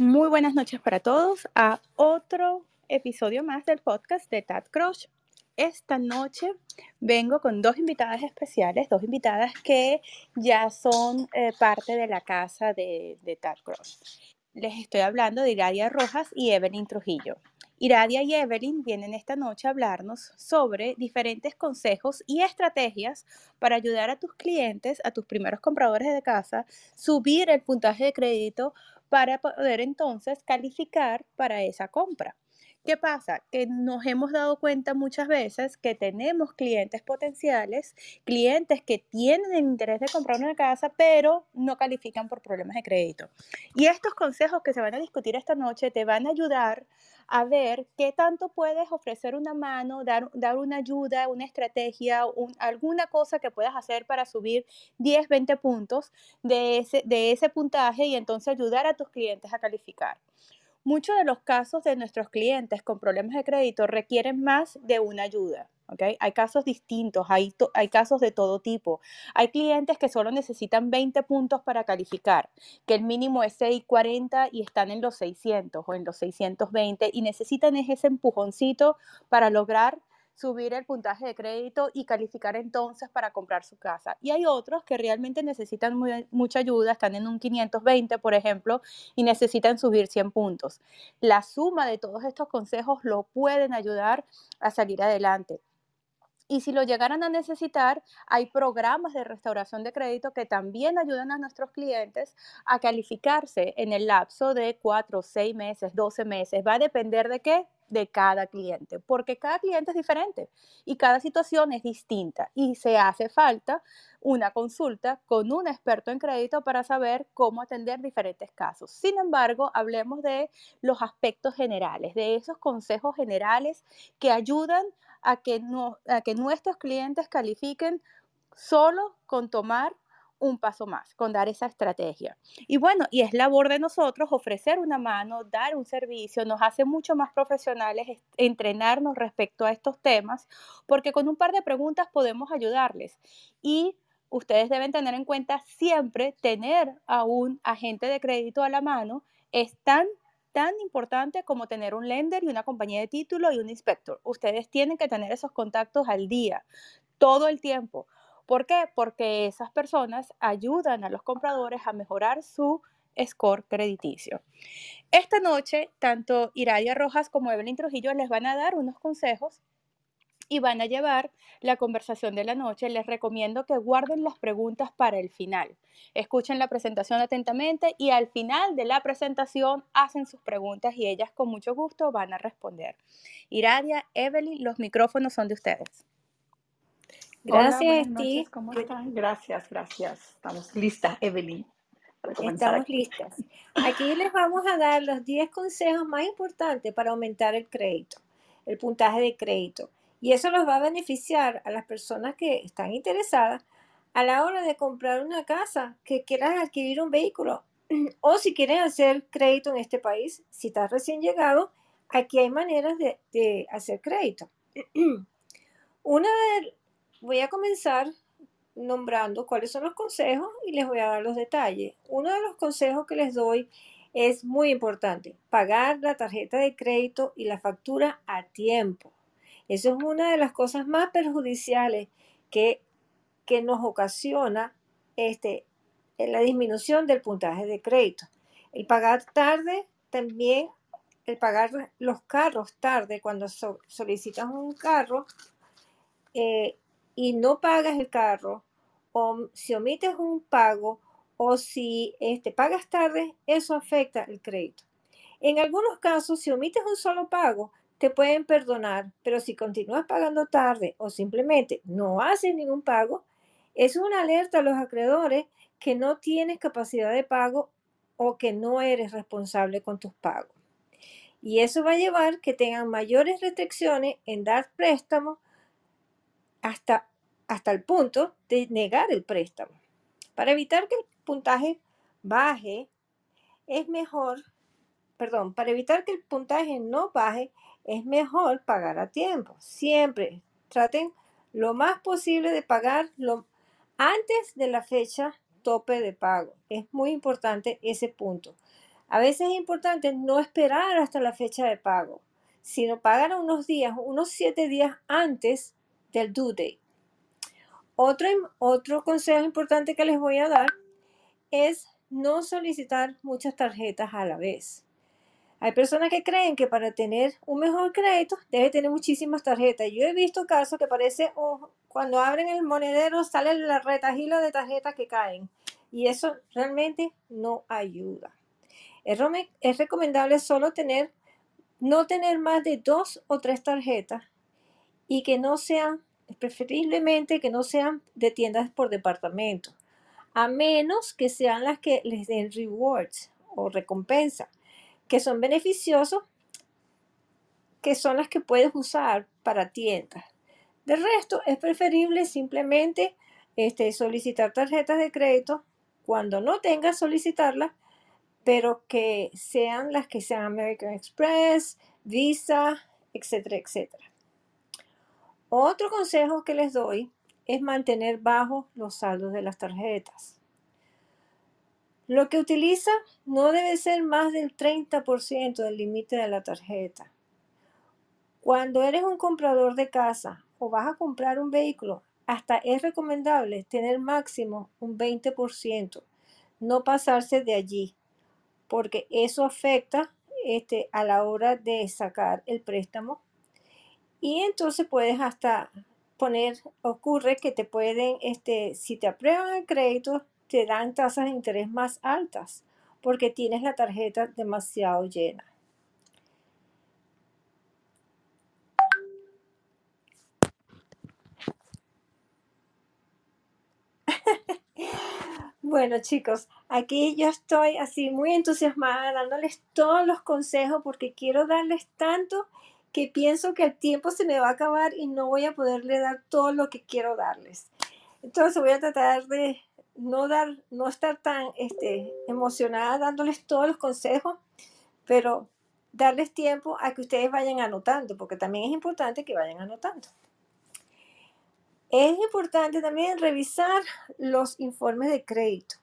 Muy buenas noches para todos a otro episodio más del podcast de Tad Crush. Esta noche vengo con dos invitadas especiales, dos invitadas que ya son eh, parte de la casa de, de Tad Crush. Les estoy hablando de Iradia Rojas y Evelyn Trujillo. Iradia y Evelyn vienen esta noche a hablarnos sobre diferentes consejos y estrategias para ayudar a tus clientes, a tus primeros compradores de casa, subir el puntaje de crédito para poder entonces calificar para esa compra. ¿Qué pasa? Que nos hemos dado cuenta muchas veces que tenemos clientes potenciales, clientes que tienen el interés de comprar una casa, pero no califican por problemas de crédito. Y estos consejos que se van a discutir esta noche te van a ayudar a ver qué tanto puedes ofrecer una mano, dar, una ayuda, una estrategia, alguna cosa que puedas hacer para subir 10, 20 puntos de ese, de ese puntaje y entonces ayudar a tus clientes a calificar. Muchos de los casos de nuestros clientes con problemas de crédito requieren más de una ayuda. ¿okay? Hay casos distintos, hay, hay casos de todo tipo. Hay clientes que solo necesitan 20 puntos para calificar, que el mínimo es 640 y están en los 600 o en los 620 y necesitan ese empujoncito para lograr subir el puntaje de crédito y calificar entonces para comprar su casa. Y hay otros que realmente necesitan mucha ayuda, están en un 520, por ejemplo, y necesitan subir 100 puntos. La suma de todos estos consejos lo pueden ayudar a salir adelante. Y si lo llegaran a necesitar, hay programas de restauración de crédito que también ayudan a nuestros clientes a calificarse en el lapso de 4, 6 meses, 12 meses. Va a depender de qué? De cada cliente, porque cada cliente es diferente y cada situación es distinta y se hace falta una consulta con un experto en crédito para saber cómo atender diferentes casos. Sin embargo, hablemos de los aspectos generales, de esos consejos generales que ayudan a que, a que nuestros clientes califiquen solo con tomar un paso más, con dar esa estrategia. Y bueno, y es labor de nosotros ofrecer una mano, dar un servicio, nos hace mucho más profesionales entrenarnos respecto a estos temas, porque con un par de preguntas podemos ayudarles. Y ustedes deben tener en cuenta siempre tener a un agente de crédito a la mano es tan tan importante como tener un lender y una compañía de título y un inspector. Ustedes tienen que tener esos contactos al día, todo el tiempo. ¿Por qué? Porque esas personas ayudan a los compradores a mejorar su score crediticio. Esta noche, tanto Iradia Rojas como Evelyn Trujillo les van a dar unos consejos y van a llevar la conversación de la noche, les recomiendo que guarden las preguntas para el final. Escuchen la presentación atentamente y al final de la presentación hacen sus preguntas y ellas con mucho gusto van a responder. Iradia, Evelyn, los micrófonos son de ustedes. Gracias, Steve. ¿Cómo están? Gracias, gracias. Estamos listas, Evelyn. Estamos listas. Aquí les vamos a dar los 10 consejos más importantes para aumentar el crédito, el puntaje de crédito. Y eso los va a beneficiar a las personas que están interesadas a la hora de comprar una casa, que quieran adquirir un vehículo o si quieren hacer crédito en este país, si estás recién llegado, aquí hay maneras de, hacer crédito. Una de, voy a comenzar nombrando cuáles son los consejos y les voy a dar los detalles. Uno de los consejos que les doy es muy importante, pagar la tarjeta de crédito y la factura a tiempo. Eso es una de las cosas más perjudiciales que, que nos ocasiona este, la disminución del puntaje de crédito. El pagar tarde también, el pagar los carros tarde cuando solicitas un carro eh, y no pagas el carro, o si omites un pago, o si este, pagas tarde, eso afecta el crédito. En algunos casos, si omites un solo pago, te pueden perdonar, pero si continúas pagando tarde o simplemente no haces ningún pago, es una alerta a los acreedores que no tienes capacidad de pago o que no eres responsable con tus pagos. Y eso va a llevar que tengan mayores restricciones en dar préstamos hasta, hasta el punto de negar el préstamo. Para evitar que el puntaje baje, es mejor, perdón, para evitar que el puntaje no baje, es mejor pagar a tiempo. Siempre traten lo más posible de pagar antes de la fecha tope de pago. Es muy importante ese punto. A veces es importante no esperar hasta la fecha de pago, sino pagar unos días, unos siete días antes del due date. Otro, otro consejo importante que les voy a dar es no solicitar muchas tarjetas a la vez. Hay personas que creen que para tener un mejor crédito debe tener muchísimas tarjetas. Yo he visto casos que parece cuando abren el monedero sale la retajila de tarjetas que caen y eso realmente no ayuda. Es, es recomendable solo tener, no tener más de dos o tres tarjetas y que no sean, preferiblemente que no sean de tiendas por departamento, a menos que sean las que les den rewards o recompensa que son beneficiosos, que son las que puedes usar para tiendas. De resto, es preferible simplemente este, solicitar tarjetas de crédito cuando no tengas solicitarlas, pero que sean las que sean American Express, Visa, etcétera, etcétera. Otro consejo que les doy es mantener bajos los saldos de las tarjetas. Lo que utiliza no debe ser más del 30% del límite de la tarjeta. Cuando eres un comprador de casa o vas a comprar un vehículo, hasta es recomendable tener máximo un 20%, no pasarse de allí, porque eso afecta este, a la hora de sacar el préstamo. Y entonces puedes hasta poner, ocurre que te pueden, este, si te aprueban el crédito, te dan tasas de interés más altas porque tienes la tarjeta demasiado llena. Bueno chicos, aquí yo estoy así muy entusiasmada dándoles todos los consejos porque quiero darles tanto que pienso que el tiempo se me va a acabar y no voy a poderle dar todo lo que quiero darles. Entonces voy a tratar de no, dar, no estar tan este, emocionada dándoles todos los consejos, pero darles tiempo a que ustedes vayan anotando, porque también es importante que vayan anotando. Es importante también revisar los informes de crédito.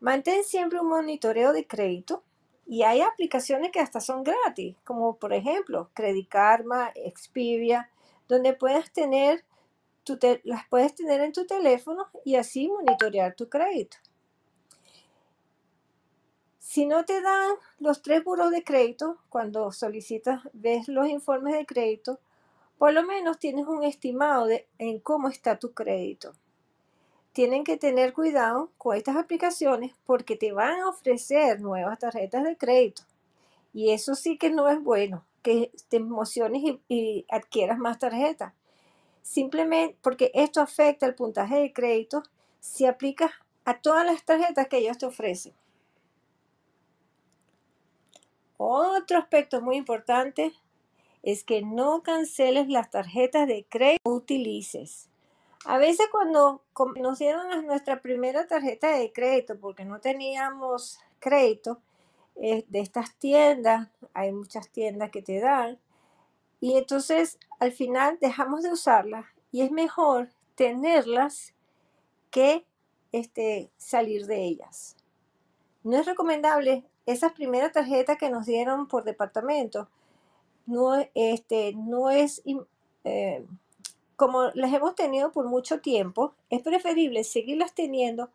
Mantén siempre un monitoreo de crédito y hay aplicaciones que hasta son gratis, como por ejemplo Credit Karma, Expedia, donde puedes tener las puedes tener en tu teléfono y así monitorear tu crédito. Si no te dan los tres buros de crédito, cuando solicitas, ves los informes de crédito, por lo menos tienes un estimado de en cómo está tu crédito. Tienen que tener cuidado con estas aplicaciones porque te van a ofrecer nuevas tarjetas de crédito. Y eso sí que no es bueno, que te emociones y, adquieras más tarjetas simplemente porque esto afecta el puntaje de crédito si aplicas a todas las tarjetas que ellos te ofrecen. Otro aspecto muy importante es que no canceles las tarjetas de crédito que utilices. A veces cuando nos dieron nuestra primera tarjeta de crédito porque no teníamos crédito eh, de estas tiendas, hay muchas tiendas que te dan, y entonces al final dejamos de usarlas y es mejor tenerlas que este, salir de ellas. No es recomendable esas primeras tarjetas que nos dieron por departamento. No, este, no es eh, como las hemos tenido por mucho tiempo, es preferible seguirlas teniendo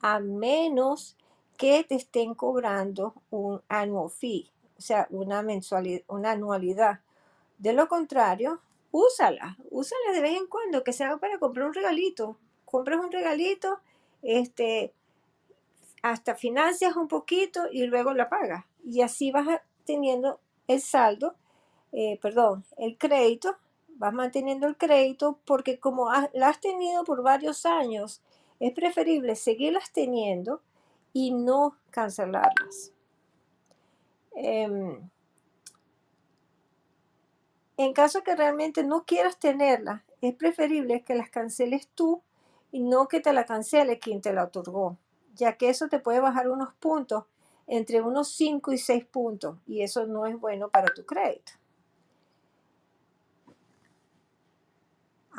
a menos que te estén cobrando un annual fee, o sea, una mensualidad, una anualidad. De lo contrario, úsala, úsala de vez en cuando, que sea para comprar un regalito. Compras un regalito, este, hasta financias un poquito y luego la pagas. Y así vas teniendo el saldo, eh, perdón, el crédito, vas manteniendo el crédito porque como la has tenido por varios años, es preferible seguirlas teniendo y no cancelarlas. Em, en caso que realmente no quieras tenerla, es preferible que las canceles tú y no que te la cancele quien te la otorgó, ya que eso te puede bajar unos puntos entre unos 5 y 6 puntos y eso no es bueno para tu crédito.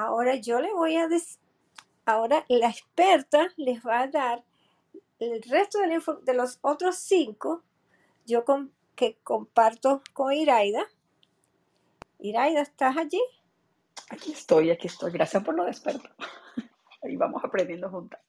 Ahora yo le voy a decir, ahora la experta les va a dar el resto de, los otros 5 yo que comparto con Iraida. Iraida, ¿estás allí? Aquí estoy, aquí estoy. Gracias por lo desperto. Ahí vamos aprendiendo juntas.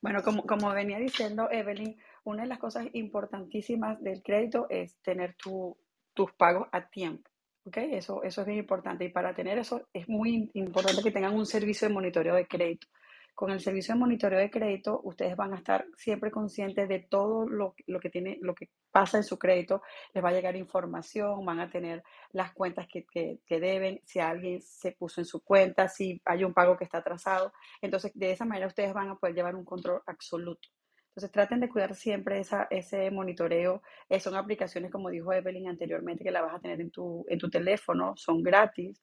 Bueno, como venía diciendo Evelyn, una de las cosas importantísimas del crédito es tener tus pagos a tiempo. ¿Okay? Eso, eso es bien importante. Y para tener eso es muy importante que tengan un servicio de monitoreo de crédito. Con el servicio de monitoreo de crédito, ustedes van a estar siempre conscientes de todo lo, que tiene, lo que pasa en su crédito. Les va a llegar información, van a tener las cuentas que, que deben, si alguien se puso en su cuenta, si hay un pago que está atrasado. Entonces, de esa manera ustedes van a poder llevar un control absoluto. Entonces traten de cuidar siempre esa, ese monitoreo. Eh, son aplicaciones, como dijo Evelyn anteriormente, que la vas a tener en tu, en tu teléfono, son gratis.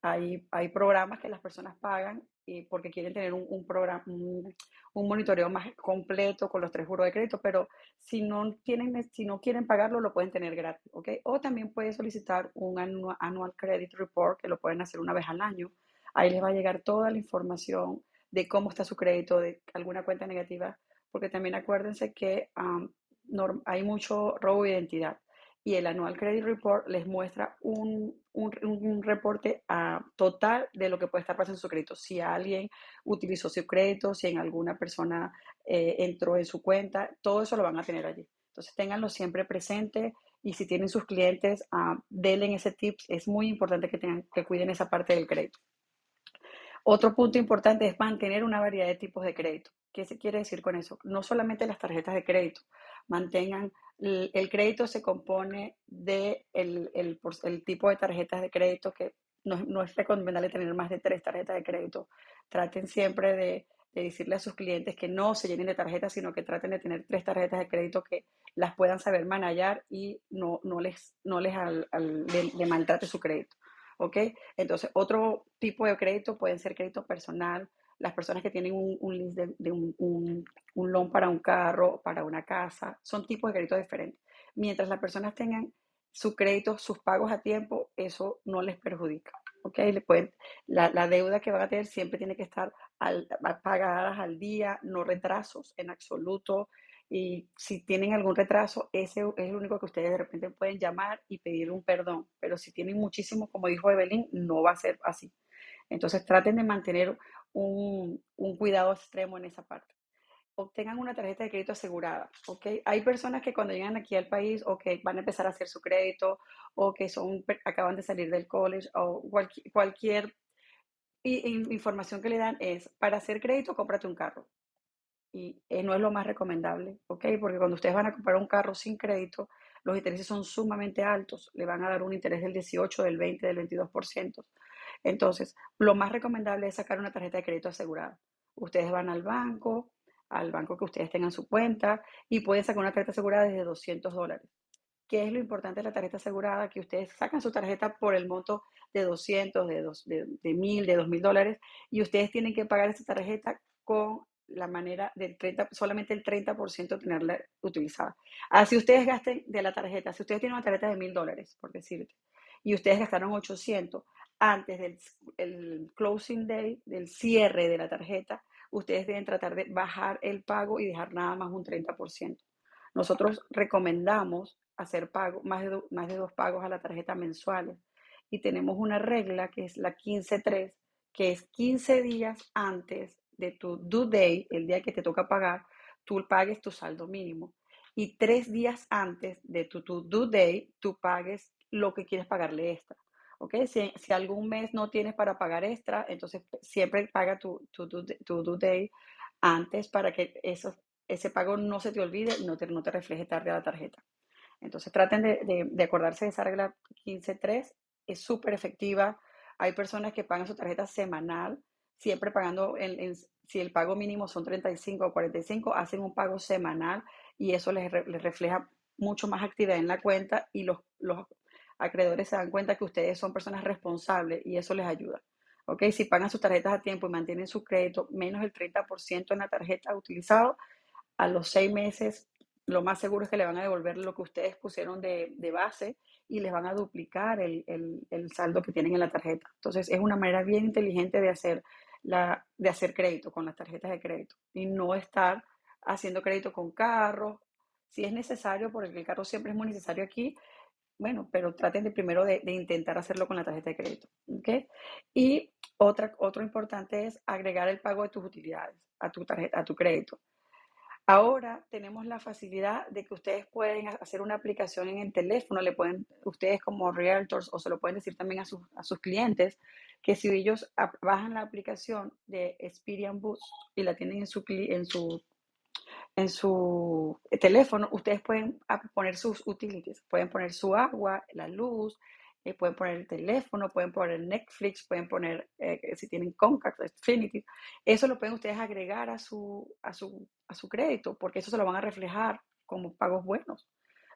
Hay, hay programas que las personas pagan y porque quieren tener un, un programa, un, monitoreo más completo con los tres juros de crédito, pero si no, tienen, si no quieren pagarlo, lo pueden tener gratis. O también pueden solicitar un annual, annual credit report, que lo pueden hacer una vez al año. Ahí les va a llegar toda la información de cómo está su crédito, de alguna cuenta negativa porque también acuérdense que hay mucho robo de identidad y el Annual Credit Report les muestra un, un, reporte uh, total de lo que puede estar pasando en su crédito. Si alguien utilizó su crédito, si en alguna persona eh, entró en su cuenta, todo eso lo van a tener allí. Entonces, ténganlo siempre presente y si tienen sus clientes, uh, denle ese tips. Es muy importante que, tengan, que cuiden esa parte del crédito. Otro punto importante es mantener una variedad de tipos de crédito. ¿Qué se quiere decir con eso? No solamente las tarjetas de crédito, mantengan, el, crédito se compone de el, el, tipo de tarjetas de crédito que no, es recomendable tener más de tres tarjetas de crédito. Traten siempre de, decirle a sus clientes que no se llenen de tarjetas, sino que traten de tener tres tarjetas de crédito que las puedan saber manejar y no, no les, no les maltrate su crédito. ¿Ok? Entonces, otro tipo de crédito puede ser crédito personal, las personas que tienen un, un de, un, un, loan para un carro, para una casa, son tipos de crédito diferentes. Mientras las personas tengan su crédito, sus pagos a tiempo, eso no les perjudica. ¿ok? Le pueden, la, la, deuda que van a tener siempre tiene que estar al, pagadas al día, no retrasos en absoluto. Y si tienen algún retraso, ese es el único que ustedes de repente pueden llamar y pedir un perdón. Pero si tienen muchísimo, como dijo Evelyn, no va a ser así. Entonces traten de mantener un, cuidado extremo en esa parte. Obtengan una tarjeta de crédito asegurada, ¿ok? Hay personas que cuando llegan aquí al país o que van a empezar a hacer su crédito o que son, acaban de salir del college o cualquier, cualquier información que le dan es, para hacer crédito, cómprate un carro. Y eh, no es lo más recomendable, ¿ok? Porque cuando ustedes van a comprar un carro sin crédito, los intereses son sumamente altos. Le van a dar un interés del 18, del 20, del 22%. Entonces, lo más recomendable es sacar una tarjeta de crédito asegurada. Ustedes van al banco, al banco que ustedes tengan su cuenta y pueden sacar una tarjeta asegurada desde 200 dólares. ¿Qué es lo importante de la tarjeta asegurada? Que ustedes sacan su tarjeta por el monto de 200, de, dos, de, de 1000, de 2000 dólares y ustedes tienen que pagar esa tarjeta con la manera del 30, solamente el 30% tenerla utilizada. Así ustedes gasten de la tarjeta, si ustedes tienen una tarjeta de 1000 dólares, por decirte, y ustedes gastaron 800, antes del closing day, del cierre de la tarjeta, ustedes deben tratar de bajar el pago y dejar nada más un 30%. Nosotros recomendamos hacer pago, más, de más de dos pagos a la tarjeta mensuales y tenemos una regla que es la 15-3, que es 15 días antes de tu due day, el día que te toca pagar, tú pagues tu saldo mínimo. Y tres días antes de tu, tu due day, tú pagues lo que quieres pagarle extra. Si, si, algún mes no tienes para pagar extra, entonces siempre paga tu, tu, tu, due day antes para que eso, ese pago no se te olvide y no te, no te refleje tarde a la tarjeta. Entonces traten de, de, acordarse de esa regla 15.3, es súper efectiva. Hay personas que pagan su tarjeta semanal, siempre pagando, en, si el pago mínimo son 35 o 45, hacen un pago semanal y eso les, les refleja mucho más actividad en la cuenta y los, los acreedores se dan cuenta que ustedes son personas responsables y eso les ayuda. ¿Ok? Si pagan sus tarjetas a tiempo y mantienen su crédito menos del 30% en la tarjeta utilizado, a los seis meses lo más seguro es que le van a devolver lo que ustedes pusieron de, base y les van a duplicar el, saldo que tienen en la tarjeta. Entonces es una manera bien inteligente de hacer, la, de hacer crédito con las tarjetas de crédito y no estar haciendo crédito con carros Si es necesario, porque el carro siempre es muy necesario aquí, bueno, pero traten de primero de, intentar hacerlo con la tarjeta de crédito. Y otra, otro importante es agregar el pago de tus utilidades a tu, tarjeta, a tu crédito. Ahora tenemos la facilidad de que ustedes pueden hacer una aplicación en el teléfono, le pueden, ustedes como realtors, o se lo pueden decir también a sus, a sus clientes, que si ellos bajan la aplicación de Experian Boost y la tienen en su, en su en su teléfono, ustedes pueden poner sus utilities, pueden poner su agua, la luz, eh, pueden poner el teléfono, pueden poner Netflix, pueden poner, eh, si tienen Comcast, Xfinity, eso lo pueden ustedes agregar a su, a, su, a su crédito, porque eso se lo van a reflejar como pagos buenos.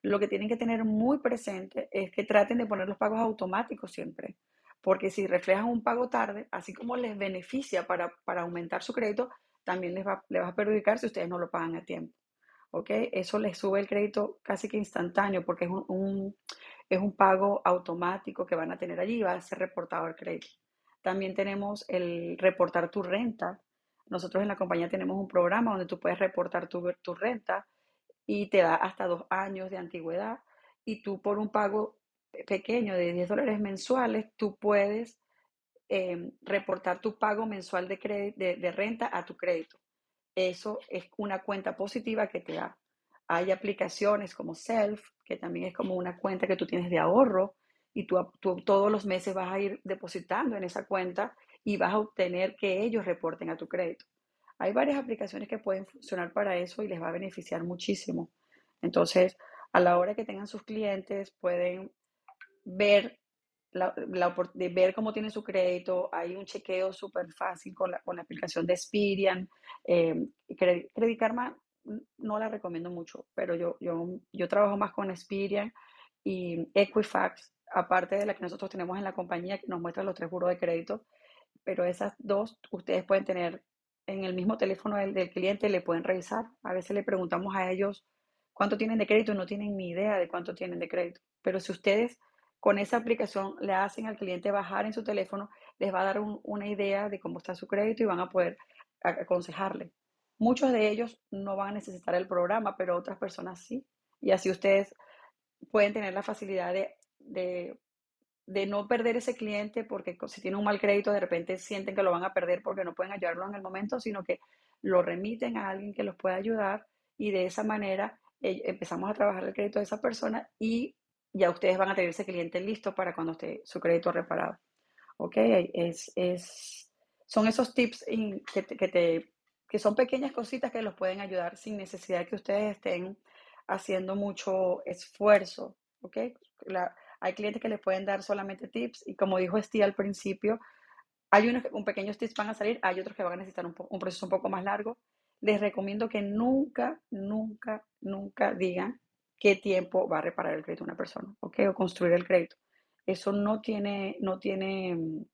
Lo que tienen que tener muy presente es que traten de poner los pagos automáticos siempre, porque si reflejan un pago tarde, así como les beneficia para, para aumentar su crédito, también les va, les va a perjudicar si ustedes no lo pagan a tiempo. ¿Ok? Eso les sube el crédito casi que instantáneo porque es un, es un pago automático que van a tener allí y va a ser reportado el crédito. También tenemos el reportar tu renta. Nosotros en la compañía tenemos un programa donde tú puedes reportar tu, tu renta y te da hasta dos años de antigüedad y tú por un pago pequeño de 10 dólares mensuales, tú puedes Em, reportar tu pago mensual de, de, renta a tu crédito. Eso es una cuenta positiva que te da. Hay aplicaciones como Self, que también es como una cuenta que tú tienes de ahorro y tú, todos los meses vas a ir depositando en esa cuenta y vas a obtener que ellos reporten a tu crédito. Hay varias aplicaciones que pueden funcionar para eso y les va a beneficiar muchísimo. Entonces, a la hora que tengan sus clientes, pueden ver la, de ver cómo tiene su crédito. Hay un chequeo súper fácil con la, con la, aplicación de Spirian. Eh, Credit Karma no la recomiendo mucho, pero yo, yo, yo trabajo más con Spirian y Equifax, aparte de la que nosotros tenemos en la compañía que nos muestra los tres juros de crédito. Pero esas dos ustedes pueden tener en el mismo teléfono del, del cliente, le pueden revisar. A veces le preguntamos a ellos cuánto tienen de crédito y no tienen ni idea de cuánto tienen de crédito. Pero si ustedes con esa aplicación le hacen al cliente bajar en su teléfono, les va a dar una idea de cómo está su crédito y van a poder aconsejarle. Muchos de ellos no van a necesitar el programa, pero otras personas sí. Y así ustedes pueden tener la facilidad de, no perder ese cliente porque si tiene un mal crédito de repente sienten que lo van a perder porque no pueden ayudarlo en el momento, sino que lo remiten a alguien que los pueda ayudar y de esa manera eh, empezamos a trabajar el crédito de esa persona y ya ustedes van a tener ese cliente listo para cuando esté su crédito reparado. ¿Ok? Es, es, son esos tips que, que, que son pequeñas cositas que los pueden ayudar sin necesidad de que ustedes estén haciendo mucho esfuerzo. ¿Ok? hay clientes que les pueden dar solamente tips y como dijo Steve al principio, hay unos un pequeños tips van a salir, hay otros que van a necesitar un, un proceso un poco más largo. Les recomiendo que nunca, nunca, nunca digan qué tiempo va a reparar el crédito una persona, ¿ok? O construir el crédito. Eso no tiene, no tiene mm,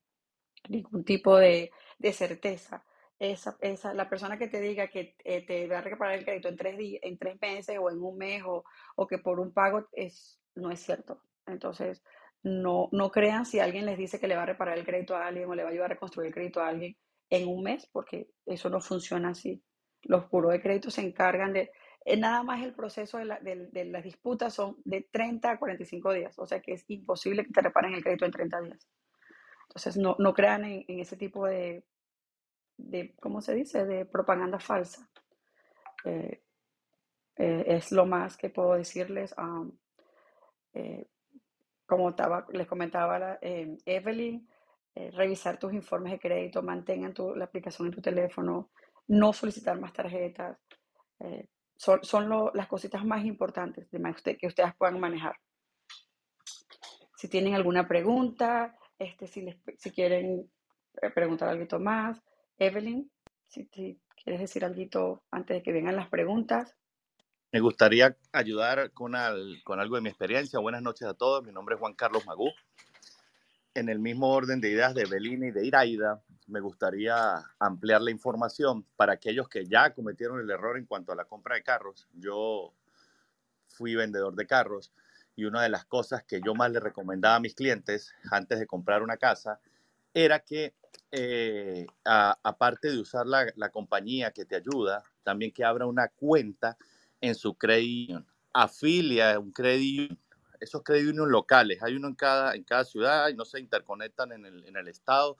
ningún tipo de, certeza. Esa, esa, la persona que te diga que eh, te va a reparar el crédito en tres, días, en tres meses o en un mes o, o, que por un pago es, no es cierto. Entonces, no, no crean si alguien les dice que le va a reparar el crédito a alguien o le va a ayudar a reconstruir el crédito a alguien en un mes, porque eso no funciona así. Los puros de crédito se encargan de, nada más el proceso de, las disputas son de 30 a 45 días, o sea que es imposible que te reparen el crédito en 30 días. Entonces, no, no crean en, ese tipo de, de, ¿cómo se dice?, de propaganda falsa. Eh, eh, es lo más que puedo decirles. Como estaba, les comentaba la, Evelyn, revisar tus informes de crédito, mantengan tu, la aplicación en tu teléfono, no solicitar más tarjetas son, las cositas más importantes de que ustedes puedan manejar. Si tienen alguna pregunta, este, si, les, si quieren eh, preguntar algo más, Evelyn, si, quieres decir algo antes de que vengan las preguntas. Me gustaría ayudar con, con algo de mi experiencia. Buenas noches a todos. Mi nombre es Juan Carlos Magú. En el mismo orden de ideas de Evelyn y de Iraida, me gustaría ampliar la información para aquellos que ya cometieron el error en cuanto a la compra de carros. Yo fui vendedor de carros y una de las cosas que yo más le recomendaba a mis clientes antes de comprar una casa era que eh, aparte de usar la, compañía que te ayuda, también que abra una cuenta en su crédito. afilia un crédito, esos créditos locales, hay uno en cada, en cada ciudad y no se interconectan en el, en el estado,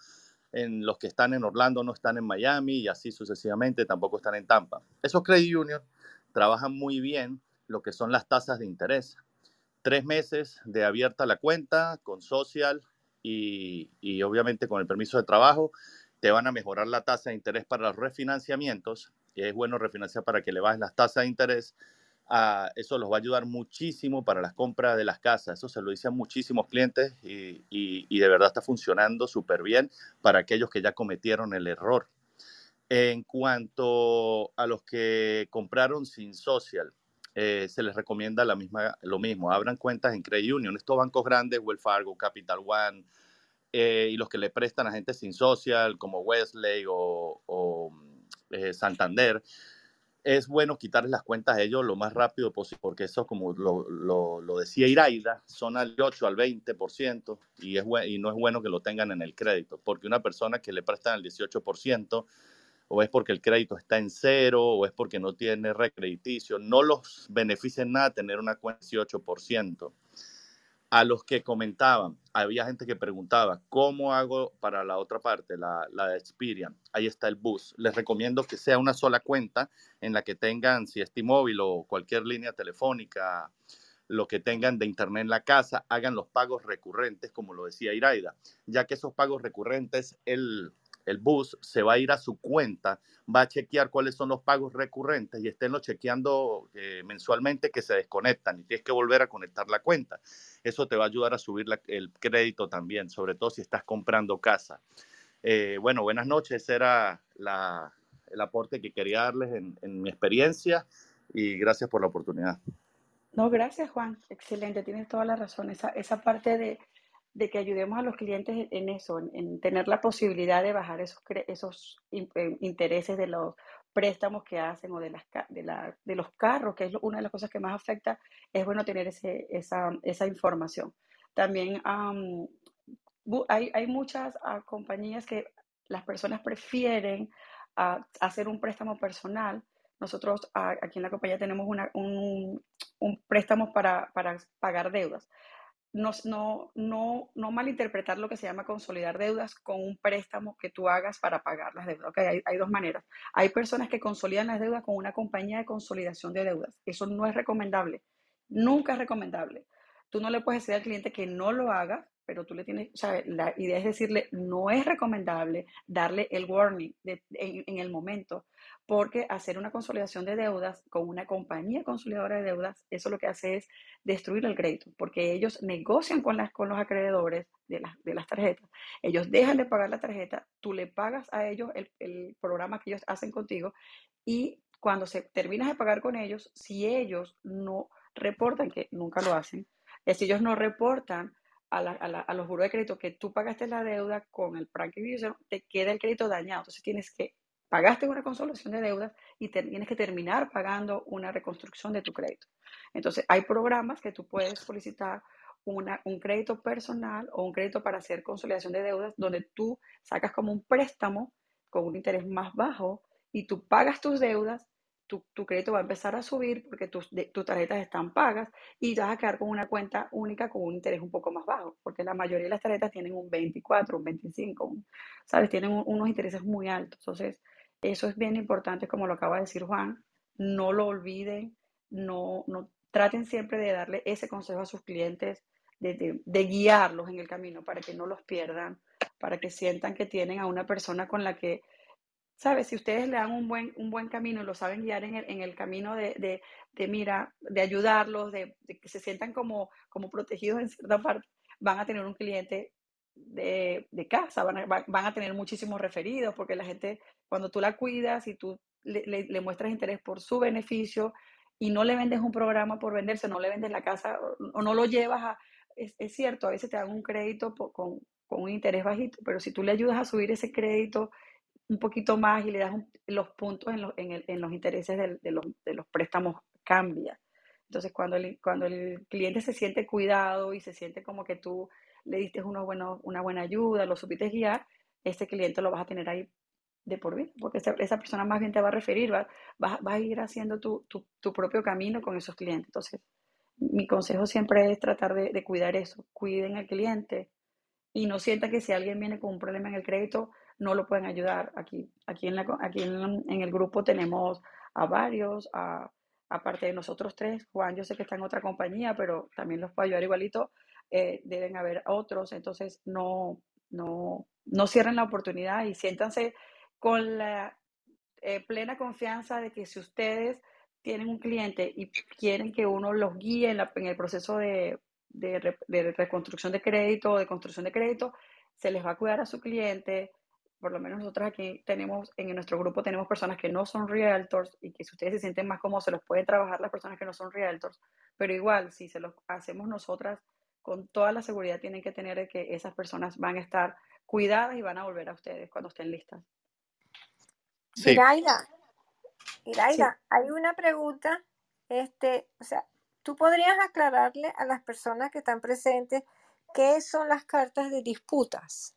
en los que están en Orlando no están en Miami y así sucesivamente tampoco están en Tampa. Esos credit unions trabajan muy bien lo que son las tasas de interés. Tres meses de abierta la cuenta con social y, y obviamente con el permiso de trabajo te van a mejorar la tasa de interés para los refinanciamientos es bueno refinanciar para que le bajen las tasas de interés eso los va a ayudar muchísimo para las compras de las casas. Eso se lo dicen muchísimos clientes y, de verdad está funcionando súper bien para aquellos que ya cometieron el error. En cuanto a los que compraron sin social, eh, se les recomienda la misma, lo mismo. Abran cuentas en Credit Union. Estos bancos grandes, Wells Fargo, Capital One, eh, y los que le prestan a gente sin social, como Wesley o, o eh, Santander, es bueno quitarles las cuentas a ellos lo más rápido posible, porque eso, como lo, lo, decía Iraida, son al 8 al 20% y, es, y no es bueno que lo tengan en el crédito, porque una persona que le prestan el 18%, o es porque el crédito está en cero, o es porque no tiene recrediticio, no los beneficia en nada tener una cuenta 18% a los que comentaban, había gente que preguntaba, ¿cómo hago para la otra parte, la, la de Experian? Ahí está el bus. Les recomiendo que sea una sola cuenta en la que tengan, si es T-Mobile o cualquier línea telefónica, lo que tengan de internet en la casa, hagan los pagos recurrentes, como lo decía Iraida, ya que esos pagos recurrentes, el, el bus se va a ir a su cuenta, va a chequear cuáles son los pagos recurrentes y esténlo chequeando eh, mensualmente que se desconectan y tienes que volver a conectar la cuenta. Eso te va a ayudar a subir el crédito también, sobre todo si estás comprando casa. Eh, bueno, buenas noches. Ese era el aporte que quería darles en, mi experiencia y gracias por la oportunidad. No, gracias Juan. Excelente, tienes toda la razón. Esa parte de de que ayudemos a los clientes en eso, en, tener la posibilidad de bajar esos, esos eh, intereses de los préstamos que hacen o de, las, de, la, de los carros, que es una de las cosas que más afecta, es bueno tener ese, esa, esa información. También hay, hay, muchas ah, compañías que las personas prefieren ah, hacer un préstamo personal. Nosotros ah, aquí en la compañía tenemos una, un, un préstamo para, para pagar deudas no, no, no, no malinterpretar lo que se llama consolidar deudas con un préstamo que tú hagas para pagar las deudas. Okay, hay, dos maneras. Hay personas que consolidan las deudas con una compañía de consolidación de deudas. Eso no es recomendable. Nunca es recomendable. Tú no le puedes decir al cliente que no lo haga pero tú le tienes, o sea, la idea es decirle, no es recomendable darle el warning en, el momento, porque hacer una consolidación de deudas con una compañía consolidadora de deudas, eso lo que hace es destruir el crédito, porque ellos negocian con, las, con los acreedores de, de las tarjetas, ellos dejan de pagar la tarjeta, tú le pagas a ellos el, el programa que ellos hacen contigo y cuando se terminas de pagar con ellos, si ellos no reportan, que nunca lo hacen, es si ellos no reportan a, los buros de crédito que tú pagaste la deuda con el prank te queda el crédito dañado. Entonces tienes que, pagaste una consolidación de deudas y tienes que terminar pagando una reconstrucción de tu crédito. Entonces hay programas que tú puedes solicitar una, un crédito personal o un crédito para hacer consolidación de deudas donde tú sacas como un préstamo con un interés más bajo y tú pagas tus deudas tu, crédito va a empezar a subir porque tus, tus tarjetas están pagas y vas a quedar con una cuenta única con un interés un poco más bajo, porque la mayoría de las tarjetas tienen un 24, un 25, ¿sabes? Tienen unos intereses muy altos. Entonces, eso es bien importante, como lo acaba de decir Juan, no lo olviden, no, no traten siempre de darle ese consejo a sus clientes, de, de guiarlos en el camino para que no los pierdan, para que sientan que tienen a una persona con la que ¿Sabes? Si ustedes le dan un buen, un buen camino y lo saben guiar en el, en el camino de, de, de, mira, de ayudarlos, de, que se sientan como, como protegidos en cierta parte, van a tener un cliente de, de casa, van a, van a tener muchísimos referidos, porque la gente, cuando tú la cuidas y tú le, muestras interés por su beneficio y no le vendes un programa por venderse, no le vendes la casa o, no lo llevas a... Es, es, cierto, a veces te dan un crédito con, con un interés bajito, pero si tú le ayudas a subir ese crédito un poquito más y le das los puntos en, en, el, en los intereses de, los, de, los, préstamos cambia. Entonces, cuando el, cuando el cliente se siente cuidado y se siente como que tú le diste una buena ayuda, lo supiste guiar, ese cliente lo vas a tener ahí de por vida, porque esa, persona más bien te va a referir, va, va, a ir haciendo tu, tu, tu, propio camino con esos clientes. Entonces, mi consejo siempre es tratar de, de, cuidar eso, cuiden al cliente y no sientan que si alguien viene con un problema en el crédito, no lo pueden ayudar. Aquí, aquí, en, la, aquí en, el grupo tenemos a varios, a, aparte de nosotros tres, Juan yo sé que está en otra compañía, pero también los puedo ayudar igualito, eh, deben haber otros, entonces no, no, no cierren la oportunidad y siéntanse con la eh, plena confianza de que si ustedes tienen un cliente y quieren que uno los guíe en, en el proceso de, de, de, reconstrucción de crédito o de construcción de crédito, se les va a cuidar a su cliente. Por lo menos nosotros aquí tenemos, en nuestro grupo tenemos personas que no son realtors y que si ustedes se sienten más cómodos, se los pueden trabajar las personas que no son realtors. Pero igual, si se los hacemos nosotras, con toda la seguridad tienen que tener de que esas personas van a estar cuidadas y van a volver a ustedes cuando estén listas. Sí. Iraida, Iraida, sí. hay una pregunta, este, o sea, ¿tú podrías aclararle a las personas que están presentes qué son las cartas de disputas?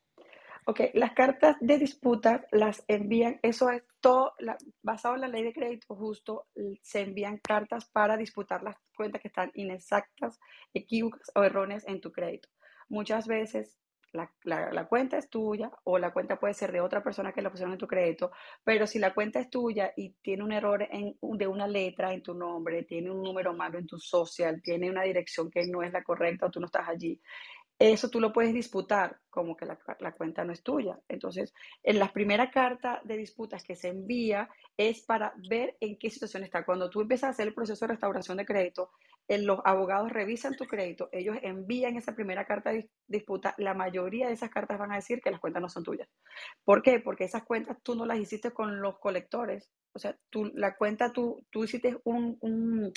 Ok, las cartas de disputas las envían, eso es todo, la, basado en la ley de crédito justo, se envían cartas para disputar las cuentas que están inexactas, equívocas o erróneas en tu crédito. Muchas veces la, la, cuenta es tuya o la cuenta puede ser de otra persona que la pusieron en tu crédito, pero si la cuenta es tuya y tiene un error en, de una letra en tu nombre, tiene un número malo en tu social, tiene una dirección que no es la correcta o tú no estás allí, eso tú lo puedes disputar como que la, la, cuenta no es tuya. Entonces, en la primera carta de disputas que se envía es para ver en qué situación está. Cuando tú empiezas a hacer el proceso de restauración de crédito, los abogados revisan tu crédito, ellos envían esa primera carta de disputa, la mayoría de esas cartas van a decir que las cuentas no son tuyas. ¿Por qué? Porque esas cuentas tú no las hiciste con los colectores. O sea, tú, la cuenta, tú, tú hiciste un, un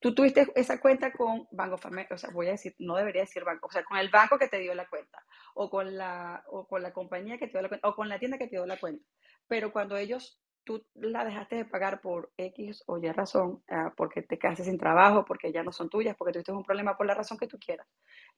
tú tuviste esa cuenta con Banco Family, o sea, voy a decir, no debería decir banco, o sea, con el banco que te dio la cuenta, o con la, o con la compañía que te dio la cuenta, o con la tienda que te dio la cuenta. Pero cuando ellos tú la dejaste de pagar por X o Y razón, uh, porque te quedaste sin trabajo, porque ya no son tuyas, porque tuviste un problema por la razón que tú quieras,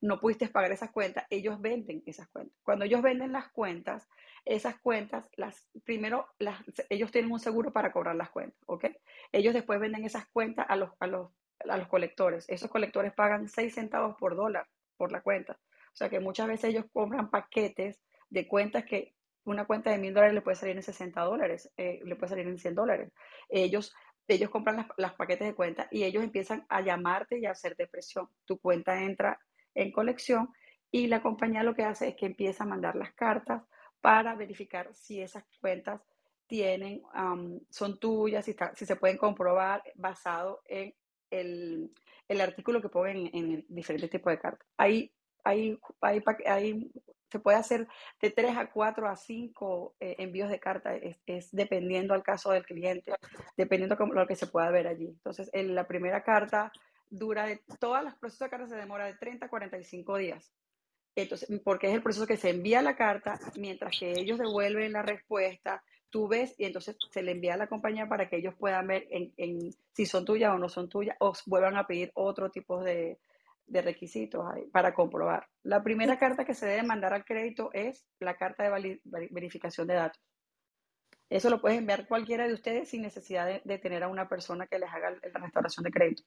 no pudiste pagar esas cuentas, ellos venden esas cuentas. Cuando ellos venden las cuentas, esas cuentas, las, primero las, ellos tienen un seguro para cobrar las cuentas, ¿ok? Ellos después venden esas cuentas a los, a los, a los colectores. Esos colectores pagan 6 centavos por dólar por la cuenta. O sea que muchas veces ellos compran paquetes de cuentas que una cuenta de mil dólares le puede salir en 60 dólares, eh, le puede salir en 100 dólares. Ellos, ellos compran las, las, paquetes de cuenta y ellos empiezan a llamarte y a hacer depresión. Tu cuenta entra en colección y la compañía lo que hace es que empieza a mandar las cartas para verificar si esas cuentas tienen, um, son tuyas, si, está, si, se pueden comprobar basado en el, el artículo que ponen en, en diferentes tipos de cartas. Hay, hay, hay, hay se puede hacer de 3 a 4 a 5 eh, envíos de carta, es, dependiendo al caso del cliente, dependiendo de lo que se pueda ver allí. Entonces, en la primera carta dura, de, todas las procesos de carta se demora de 30 a 45 días. Entonces, porque es el proceso que se envía la carta, mientras que ellos devuelven la respuesta, tú ves y entonces se le envía a la compañía para que ellos puedan ver en, en si son tuyas o no son tuyas, o vuelvan a pedir otro tipo de, de requisitos para comprobar. La primera carta que se debe mandar al crédito es la carta de verificación de datos. Eso lo puede enviar cualquiera de ustedes sin necesidad de, de, tener a una persona que les haga la restauración de crédito.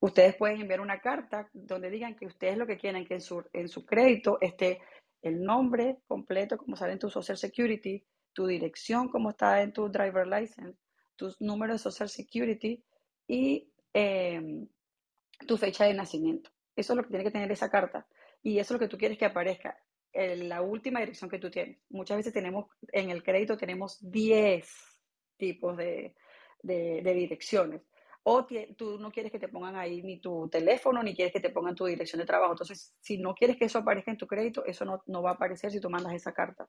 Ustedes pueden enviar una carta donde digan que ustedes lo que quieren que en su, en su crédito esté el nombre completo, como sale en tu Social Security, tu dirección, como está en tu driver license, tus números de Social Security y eh, tu fecha de nacimiento. Eso es lo que tiene que tener esa carta. Y eso es lo que tú quieres que aparezca en la última dirección que tú tienes. Muchas veces tenemos, en el crédito tenemos 10 tipos de, de, direcciones. O tú no quieres que te pongan ahí ni tu teléfono, ni quieres que te pongan tu dirección de trabajo. Entonces, si no quieres que eso aparezca en tu crédito, eso no, no va a aparecer si tú mandas esa carta.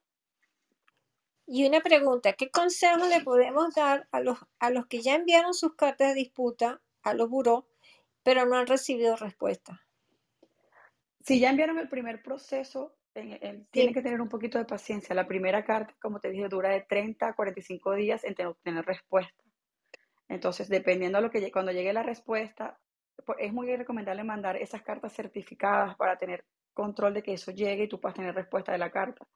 Y una pregunta, ¿qué consejo le podemos dar a los, a los que ya enviaron sus cartas de disputa a los buró pero no han recibido respuesta. Si ya enviaron el primer proceso, en, en, sí. tienen que tener un poquito de paciencia. La primera carta, como te dije, dura de 30 a 45 días en obtener respuesta. Entonces, dependiendo de lo que cuando llegue la respuesta, pues, es muy recomendable mandar esas cartas certificadas para tener control de que eso llegue y tú puedas tener respuesta de la carta.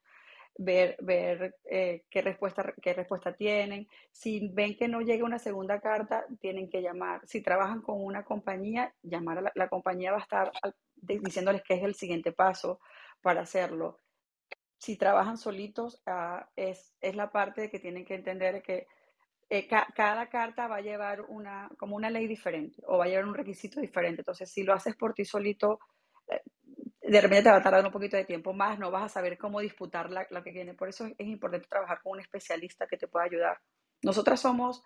Ver, ver eh, qué, respuesta, qué respuesta tienen. Si ven que no llega una segunda carta, tienen que llamar. Si trabajan con una compañía, llamar a la, compañía va a estar diciéndoles qué es el siguiente paso para hacerlo. Si trabajan solitos, ah, es, es, la parte de que tienen que entender que eh, cada carta va a llevar una, como una ley diferente o va a llevar un requisito diferente. Entonces, si lo haces por ti solito, eh, de repente te va a tardar un poquito de tiempo más, no vas a saber cómo disputar la, que viene. Por eso es, importante trabajar con un especialista que te pueda ayudar. Nosotras somos,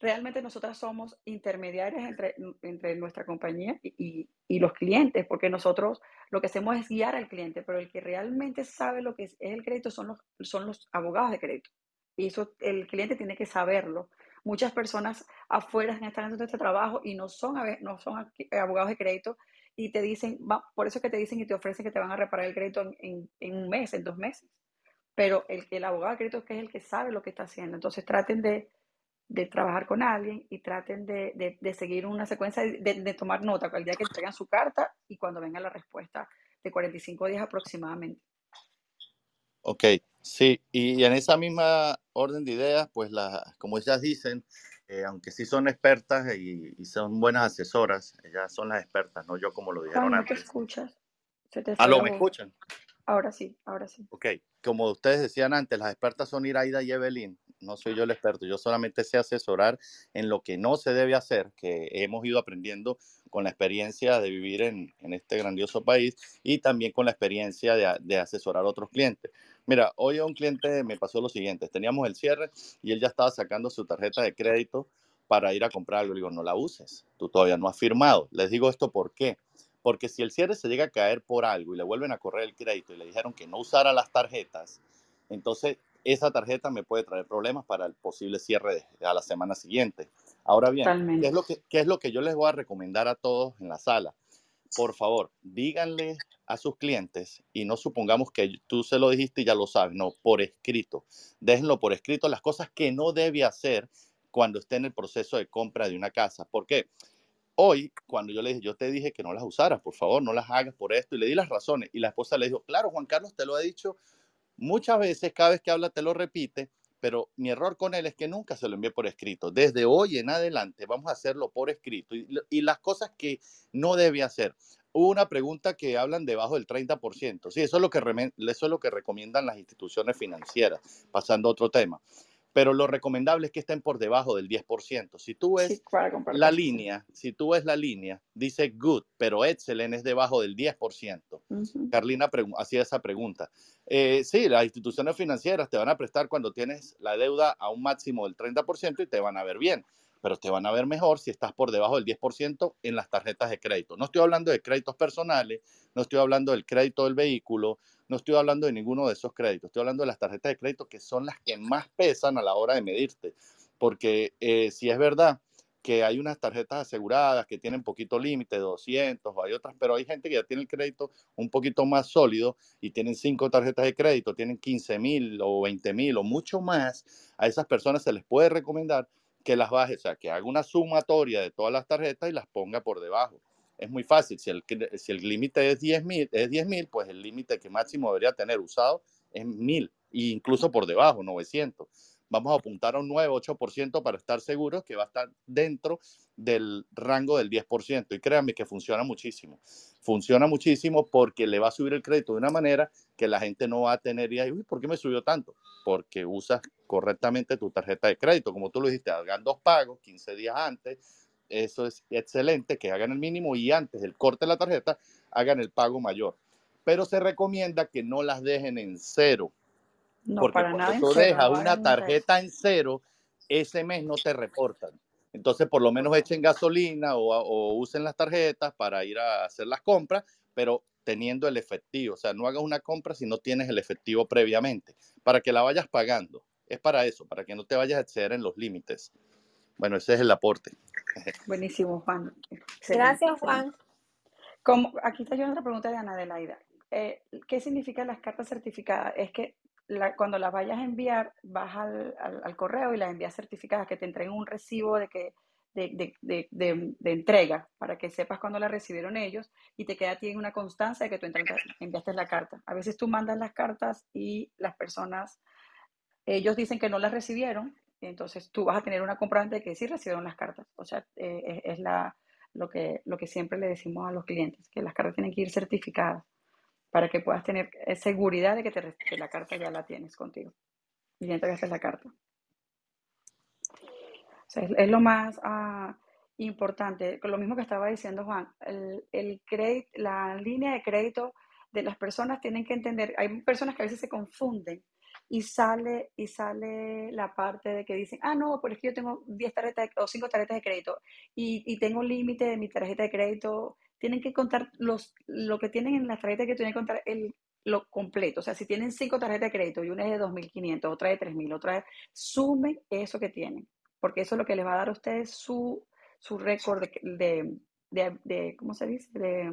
realmente nosotras somos intermediarias entre, entre nuestra compañía y, y, los clientes, porque nosotros lo que hacemos es guiar al cliente, pero el que realmente sabe lo que es, el crédito son los, son los abogados de crédito. Y eso el cliente tiene que saberlo. Muchas personas afuera están haciendo este trabajo y no son, no son abogados de crédito y te dicen, por eso que te dicen y te ofrecen que te van a reparar el crédito en, un mes, en dos meses. Pero el, el abogado de crédito es que es el que sabe lo que está haciendo. Entonces traten de, trabajar con alguien y traten de, seguir una secuencia, de, tomar nota el día que traigan su carta y cuando venga la respuesta de 45 días aproximadamente. Ok, sí, y en esa misma orden de ideas, pues la, como ellas dicen, eh, aunque sí son expertas y, son buenas asesoras, ellas son las expertas, no yo como lo dijeron Juan, no te escuchas. Se te ¿Aló, me escuchan? Ahora sí, ahora sí. Ok, como ustedes decían antes, las expertas son Iraida y Evelyn. No soy yo el experto, yo solamente sé asesorar en lo que no se debe hacer, que hemos ido aprendiendo con la experiencia de vivir en, en este grandioso país y también con la experiencia de, de asesorar a otros clientes. Mira, hoy a un cliente me pasó lo siguiente, teníamos el cierre y él ya estaba sacando su tarjeta de crédito para ir a comprar algo. Le digo, no la uses, tú todavía no has firmado. Les digo esto por qué. Porque si el cierre se llega a caer por algo y le vuelven a correr el crédito y le dijeron que no usara las tarjetas, entonces esa tarjeta me puede traer problemas para el posible cierre a la semana siguiente. Ahora bien, ¿qué es, lo que, ¿qué es lo que yo les voy a recomendar a todos en la sala? Por favor, díganle a sus clientes y no supongamos que tú se lo dijiste y ya lo sabes, no, por escrito. Déjenlo por escrito las cosas que no debe hacer cuando esté en el proceso de compra de una casa. porque Hoy, cuando yo le dije, yo te dije que no las usaras, por favor, no las hagas por esto, y le di las razones, y la esposa le dijo, claro, Juan Carlos, te lo he dicho muchas veces, cada vez que habla te lo repite, pero mi error con él es que nunca se lo envié por escrito. Desde hoy en adelante vamos a hacerlo por escrito, y, y las cosas que no debe hacer hubo una pregunta que hablan debajo del 30%. Sí, eso es lo que, eso es lo que recomiendan las instituciones financieras, pasando a otro tema. Pero lo recomendable es que estén por debajo del 10%. Si tú ves la línea, si tú ves la línea, dice good, pero excellent es debajo del 10%. Carlina hacía esa pregunta. Eh, sí, las instituciones financieras te van a prestar cuando tienes la deuda a un máximo del 30% y te van a ver bien pero te van a ver mejor si estás por debajo del 10% en las tarjetas de crédito. No estoy hablando de créditos personales, no estoy hablando del crédito del vehículo, no estoy hablando de ninguno de esos créditos, estoy hablando de las tarjetas de crédito que son las que más pesan a la hora de medirte, porque eh, si es verdad que hay unas tarjetas aseguradas que tienen poquito límite, 200, o hay otras, pero hay gente que ya tiene el crédito un poquito más sólido y tienen cinco tarjetas de crédito, tienen 15 mil o 20 mil o mucho más, a esas personas se les puede recomendar que las baje, o sea, que haga una sumatoria de todas las tarjetas y las ponga por debajo. Es muy fácil, si el, si el límite es 10 mil, es 10 mil, pues el límite que máximo debería tener usado es mil, e incluso por debajo, 900. Vamos a apuntar a un 9, 8% para estar seguros que va a estar dentro del rango del 10%. Y créanme que funciona muchísimo. Funciona muchísimo porque le va a subir el crédito de una manera que la gente no va a tener y uy, ¿por qué me subió tanto? Porque usas correctamente tu tarjeta de crédito. Como tú lo dijiste, hagan dos pagos 15 días antes. Eso es excelente, que hagan el mínimo y antes del corte de la tarjeta, hagan el pago mayor. Pero se recomienda que no las dejen en cero. No, porque para cuando tú dejas una tarjeta en cero, ese mes no te reportan. Entonces, por lo menos echen gasolina o, o, usen las tarjetas para ir a hacer las compras, pero teniendo el efectivo. O sea, no hagas una compra si no tienes el efectivo previamente, para que la vayas pagando es para eso, para que no te vayas a exceder en los límites. Bueno, ese es el aporte. Buenísimo, Juan. Gracias, Juan. Como, aquí está yo otra pregunta de Ana Adelaida. Eh, ¿Qué significan las cartas certificadas? Es que cuando las vayas a enviar, vas al, correo y las envías certificadas, que te entreguen un recibo de que de, entrega para que sepas cuándo la recibieron ellos y te queda a ti en una constancia de que tú enviaste la carta. A veces tú mandas las cartas y las personas, ellos dicen que no las recibieron, entonces tú vas a tener una comprobante de que sí recibieron las cartas. O sea, eh, es, la, lo, que, lo que siempre le decimos a los clientes, que las cartas tienen que ir certificadas para que puedas tener eh, seguridad de que, te, la carta ya la tienes contigo y ya entregaste la carta es, lo más ah, importante. Lo mismo que estaba diciendo Juan, el, el la línea de crédito de las personas tienen que entender, hay personas que a veces se confunden y sale, y sale la parte de que dicen, ah, no, pero es que yo tengo 10 tarjetas o 5 tarjetas de crédito y, y tengo límite de mi tarjeta de crédito. Tienen que contar los, lo que tienen en las tarjetas que tienen que contar el, lo completo. O sea, si tienen 5 tarjetas de crédito y una es de 2.500, otra de 3.000, otra de... Sumen eso que tienen porque eso es lo que les va a dar a ustedes su, su récord de, de, ¿cómo se dice? De,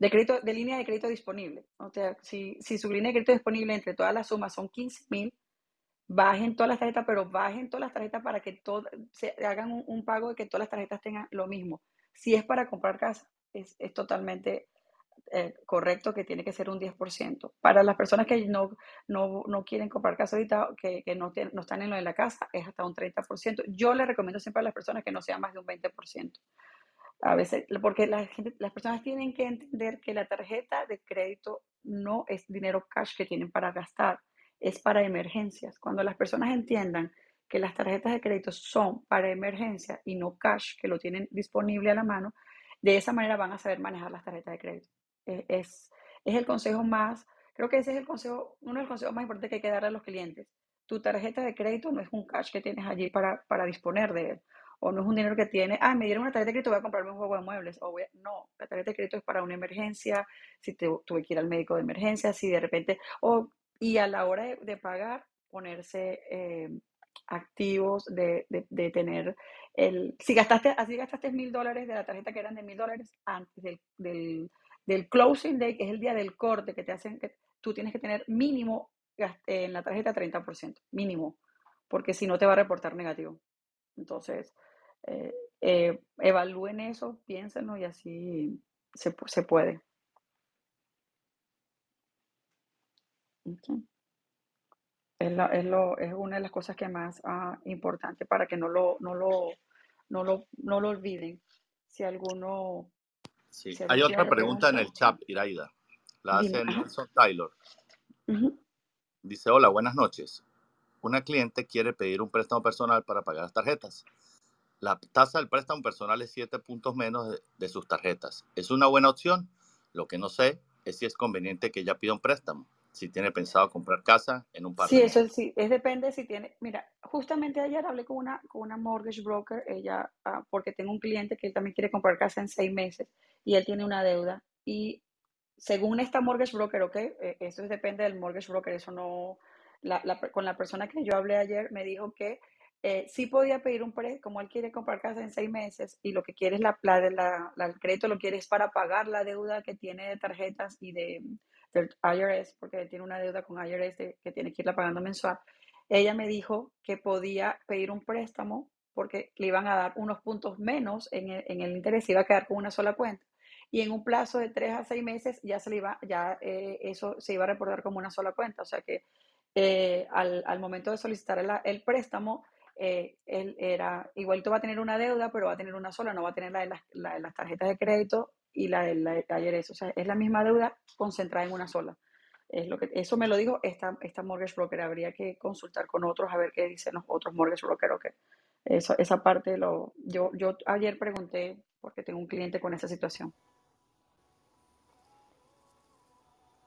de, crédito, de línea de crédito disponible. O sea, si, si su línea de crédito disponible entre todas las sumas son 15 mil, bajen todas las tarjetas, pero bajen todas las tarjetas para que todo, se hagan un, pago de que todas las tarjetas tengan lo mismo. Si es para comprar casa, es, es totalmente eh, correcto que tiene que ser un 10%. Para las personas que no, no, no quieren comprar casa ahorita, que, que no, no, están en lo de la casa, es hasta un 30%. Yo le recomiendo siempre a las personas que no sea más de un 20%. A veces, porque la gente, las personas tienen que entender que la tarjeta de crédito no es dinero cash que tienen para gastar, es para emergencias. Cuando las personas entiendan que las tarjetas de crédito son para emergencia y no cash, que lo tienen disponible a la mano, de esa manera van a saber manejar las tarjetas de crédito. Eh, es, es el consejo más, creo que ese es el consejo, uno de los consejos más importantes que hay que darle a los clientes. Tu tarjeta de crédito no es un cash que tienes allí para, para disponer de él. O no es un dinero que tiene, ah, me dieron una tarjeta de crédito, voy a comprarme un juego de muebles. O no, la tarjeta de crédito es para una emergencia, si te, tuve que ir al médico de emergencia, si de repente, o, y a la hora de, pagar, ponerse eh, activos, de, de, tener el, si gastaste, así gastaste mil dólares de la tarjeta que eran de mil dólares antes del, del del closing day, que es el día del corte, que te hacen que tú tienes que tener mínimo en la tarjeta 30%, mínimo, porque si no te va a reportar negativo. Entonces, eh, eh, evalúen eso, piénsenlo y así se, se puede. Es, es, lo, es, una de las cosas que más ah, importante para que no lo, no lo, no lo, no lo olviden. Si alguno Sí. Hay otra pregunta en el chat, Iraida. La hace Nelson Taylor. Dice, hola, buenas noches. Una cliente quiere pedir un préstamo personal para pagar las tarjetas. La tasa del préstamo personal es 7 puntos menos de, sus tarjetas. ¿Es una buena opción? Lo que no sé es si es conveniente que ella pida un préstamo si tiene pensado comprar casa en un par sí, eso sí, es depende si tiene, mira, justamente ayer hablé con una, con una mortgage broker, ella, ah, porque tengo un cliente que también quiere comprar casa en seis meses y él tiene una deuda y según esta mortgage broker, ok, e, eso depende del mortgage broker, eso no, la, con la persona que yo hablé ayer me dijo que eh, sí podía pedir un préstamo, como él quiere comprar casa en seis meses y lo que quiere es la, la, la, el crédito, lo quiere es para pagar la deuda que tiene de tarjetas y de del IRS, porque tiene una deuda con IRS que tiene que irla pagando mensual. Ella me dijo que podía pedir un préstamo porque le iban a dar unos puntos menos en el, en el interés, iba a quedar con una sola cuenta. Y en un plazo de tres a seis meses ya se le iba, ya eh, eso se iba a reportar como una sola cuenta. O sea que eh, al, al, momento de solicitar el, el préstamo, eh, él era, igualito va a tener una deuda, pero va a tener una sola, no va a tener la de las, la de las tarjetas de crédito y la de, la O sea, es la misma deuda concentrada en una sola. Es lo que, eso me lo dijo esta, esta mortgage broker. Habría que consultar con otros a ver qué dicen los otros mortgage brokers. Okay. Eso, esa parte lo. Yo, yo ayer pregunté porque tengo un cliente con esa situación.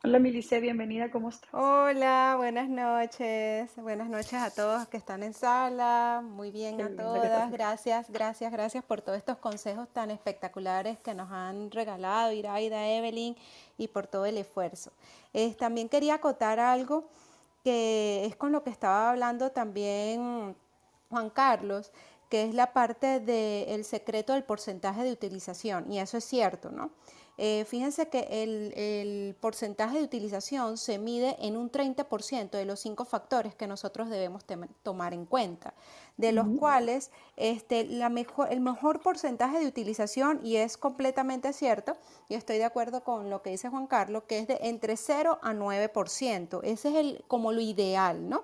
Hola Milice, bienvenida, ¿cómo estás? Hola, buenas noches. Buenas noches a todos que están en sala. Muy bien a todas. Gracias, gracias, gracias por todos estos consejos tan espectaculares que nos han regalado Iraida, Evelyn y por todo el esfuerzo. también quería acotar algo que es con lo que estaba hablando también Juan Carlos, que es la parte del secreto del porcentaje de utilización, y eso es cierto, ¿no? Eh, fíjense que el, porcentaje de utilización se mide en un 30% de los cinco factores que nosotros debemos tomar en cuenta, de los cuales este, la mejor, el mejor porcentaje de utilización, y es completamente cierto, y estoy de acuerdo con lo que dice Juan Carlos, que es de entre 0 a 9%. Ese es el, como lo ideal, ¿no?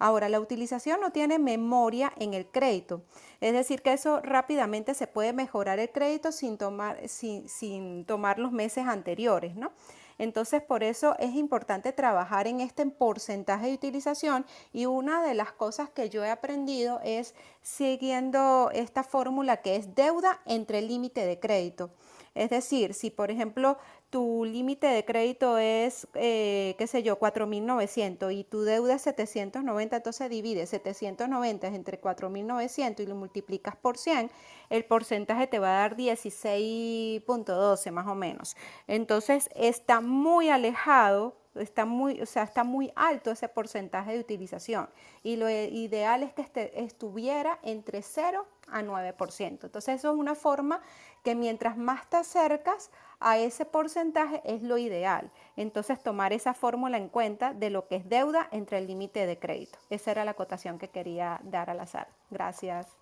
Ahora, la utilización no tiene memoria en el crédito. Es decir, que eso rápidamente se puede mejorar el crédito sin tomar, sin, tomar los meses anteriores, ¿no? Entonces, por eso es importante trabajar en este porcentaje de utilización y una de las cosas que yo he aprendido es siguiendo esta fórmula que es deuda entre límite de crédito. Es decir, si por ejemplo tu límite de crédito es, eh, qué sé yo, 4.900 y tu deuda es 790, entonces divide 790 entre 4.900 y lo multiplicas por 100, el porcentaje te va a dar 16.12 más o menos. Entonces está muy alejado está muy, o sea, está muy alto ese porcentaje de utilización y lo ideal es que este, estuviera entre 0 a 9%. Entonces eso es una forma que mientras más te acercas a ese porcentaje es lo ideal. Entonces tomar esa fórmula en cuenta de lo que es deuda entre el límite de crédito. Esa era la acotación que quería dar al azar. Gracias.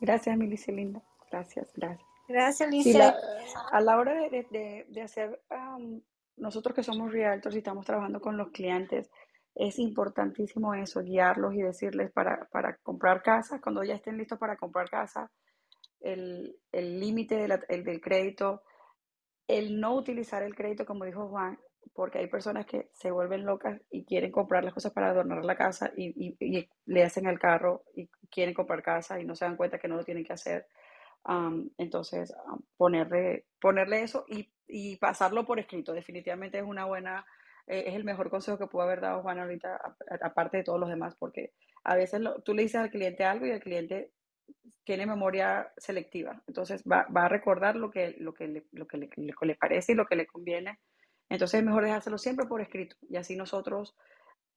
Gracias, Milicia Linda. Gracias, gracias. Gracias, Lice. a la hora de, hacer nosotros que somos realtors y estamos trabajando con los clientes, es importantísimo eso, guiarlos y decirles para, comprar casa, cuando ya estén listos para comprar casa, el límite del crédito, el no utilizar el crédito, como dijo Juan, porque hay personas que se vuelven locas y quieren comprar las cosas para adornar la casa y, le hacen el carro y quieren comprar casa y no se dan cuenta que no lo tienen que hacer. entonces, ponerle, ponerle eso y y pasarlo por escrito. Definitivamente es una buena, eh, es el mejor consejo que pudo haber dado Juan ahorita, aparte de todos los demás, porque a veces tú le dices al cliente algo y el cliente tiene memoria selectiva. Entonces va, va a recordar lo que, lo, que le, lo que le, le, parece y lo que le conviene. Entonces es mejor dejárselo siempre por escrito y así nosotros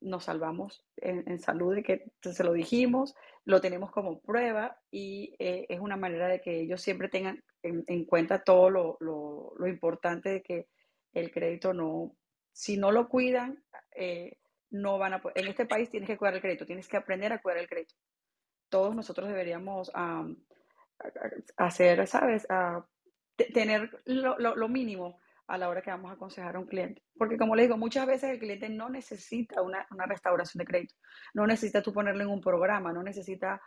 nos salvamos en, salud de que se lo dijimos, lo tenemos como prueba y eh, es una manera de que ellos siempre tengan en, cuenta todo lo, lo, importante de que el crédito no, si no lo cuidan, eh, no van a. En este país tienes que cuidar el crédito, tienes que aprender a cuidar el crédito. Todos nosotros deberíamos hacer, ¿sabes? tener lo, lo, mínimo a la hora que vamos a aconsejar a un cliente. Porque como le digo, muchas veces el cliente no necesita una, una restauración de crédito, no necesita tú ponerlo en un programa, no necesita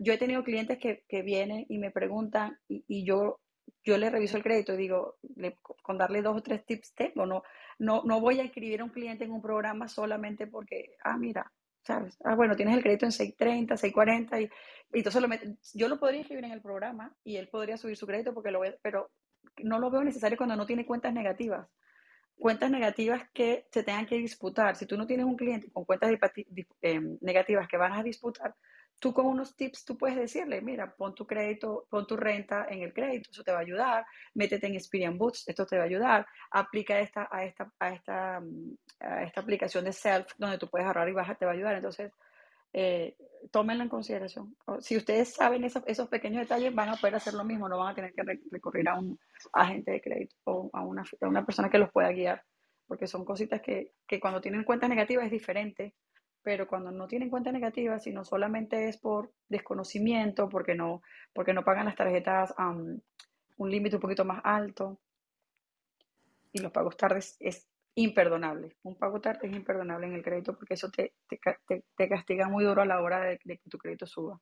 yo he tenido clientes que, que vienen y me preguntan y, y, yo, yo le reviso el crédito y digo, con darle dos o tres tips tengo, no, no, no voy a inscribir a un cliente en un programa solamente porque, ah, mira, Ah, bueno, tienes el crédito en 630, 640 y, y entonces lo yo lo podría inscribir en el programa y él podría subir su crédito porque lo ve, pero no lo veo necesario cuando no tiene cuentas negativas. Cuentas negativas que se tengan que disputar. Si tú no tienes un cliente con cuentas eh, negativas que van a disputar, tú con unos tips, tú puedes decirle, mira, pon tu crédito, pon tu renta en el crédito, eso te va a ayudar, métete en Experian Boots, esto te va a ayudar, aplica esta, a, esta, a, esta, a esta aplicación de Self, donde tú puedes ahorrar y bajar, te va a ayudar. Entonces, eh, tómenlo en consideración. Si ustedes saben esos, esos, pequeños detalles, van a poder hacer lo mismo, no van a tener que recurrir a un agente de crédito o a una, a una persona que los pueda guiar, porque son cositas que, que cuando tienen cuentas negativas es diferente pero cuando no tienen cuenta negativa, sino solamente es por desconocimiento, porque no, porque no pagan las tarjetas a un límite un poquito más alto, y los pagos tardes es imperdonable. Un pago tarde es imperdonable en el crédito porque eso te, te, castiga muy duro a la hora de, de que tu crédito suba.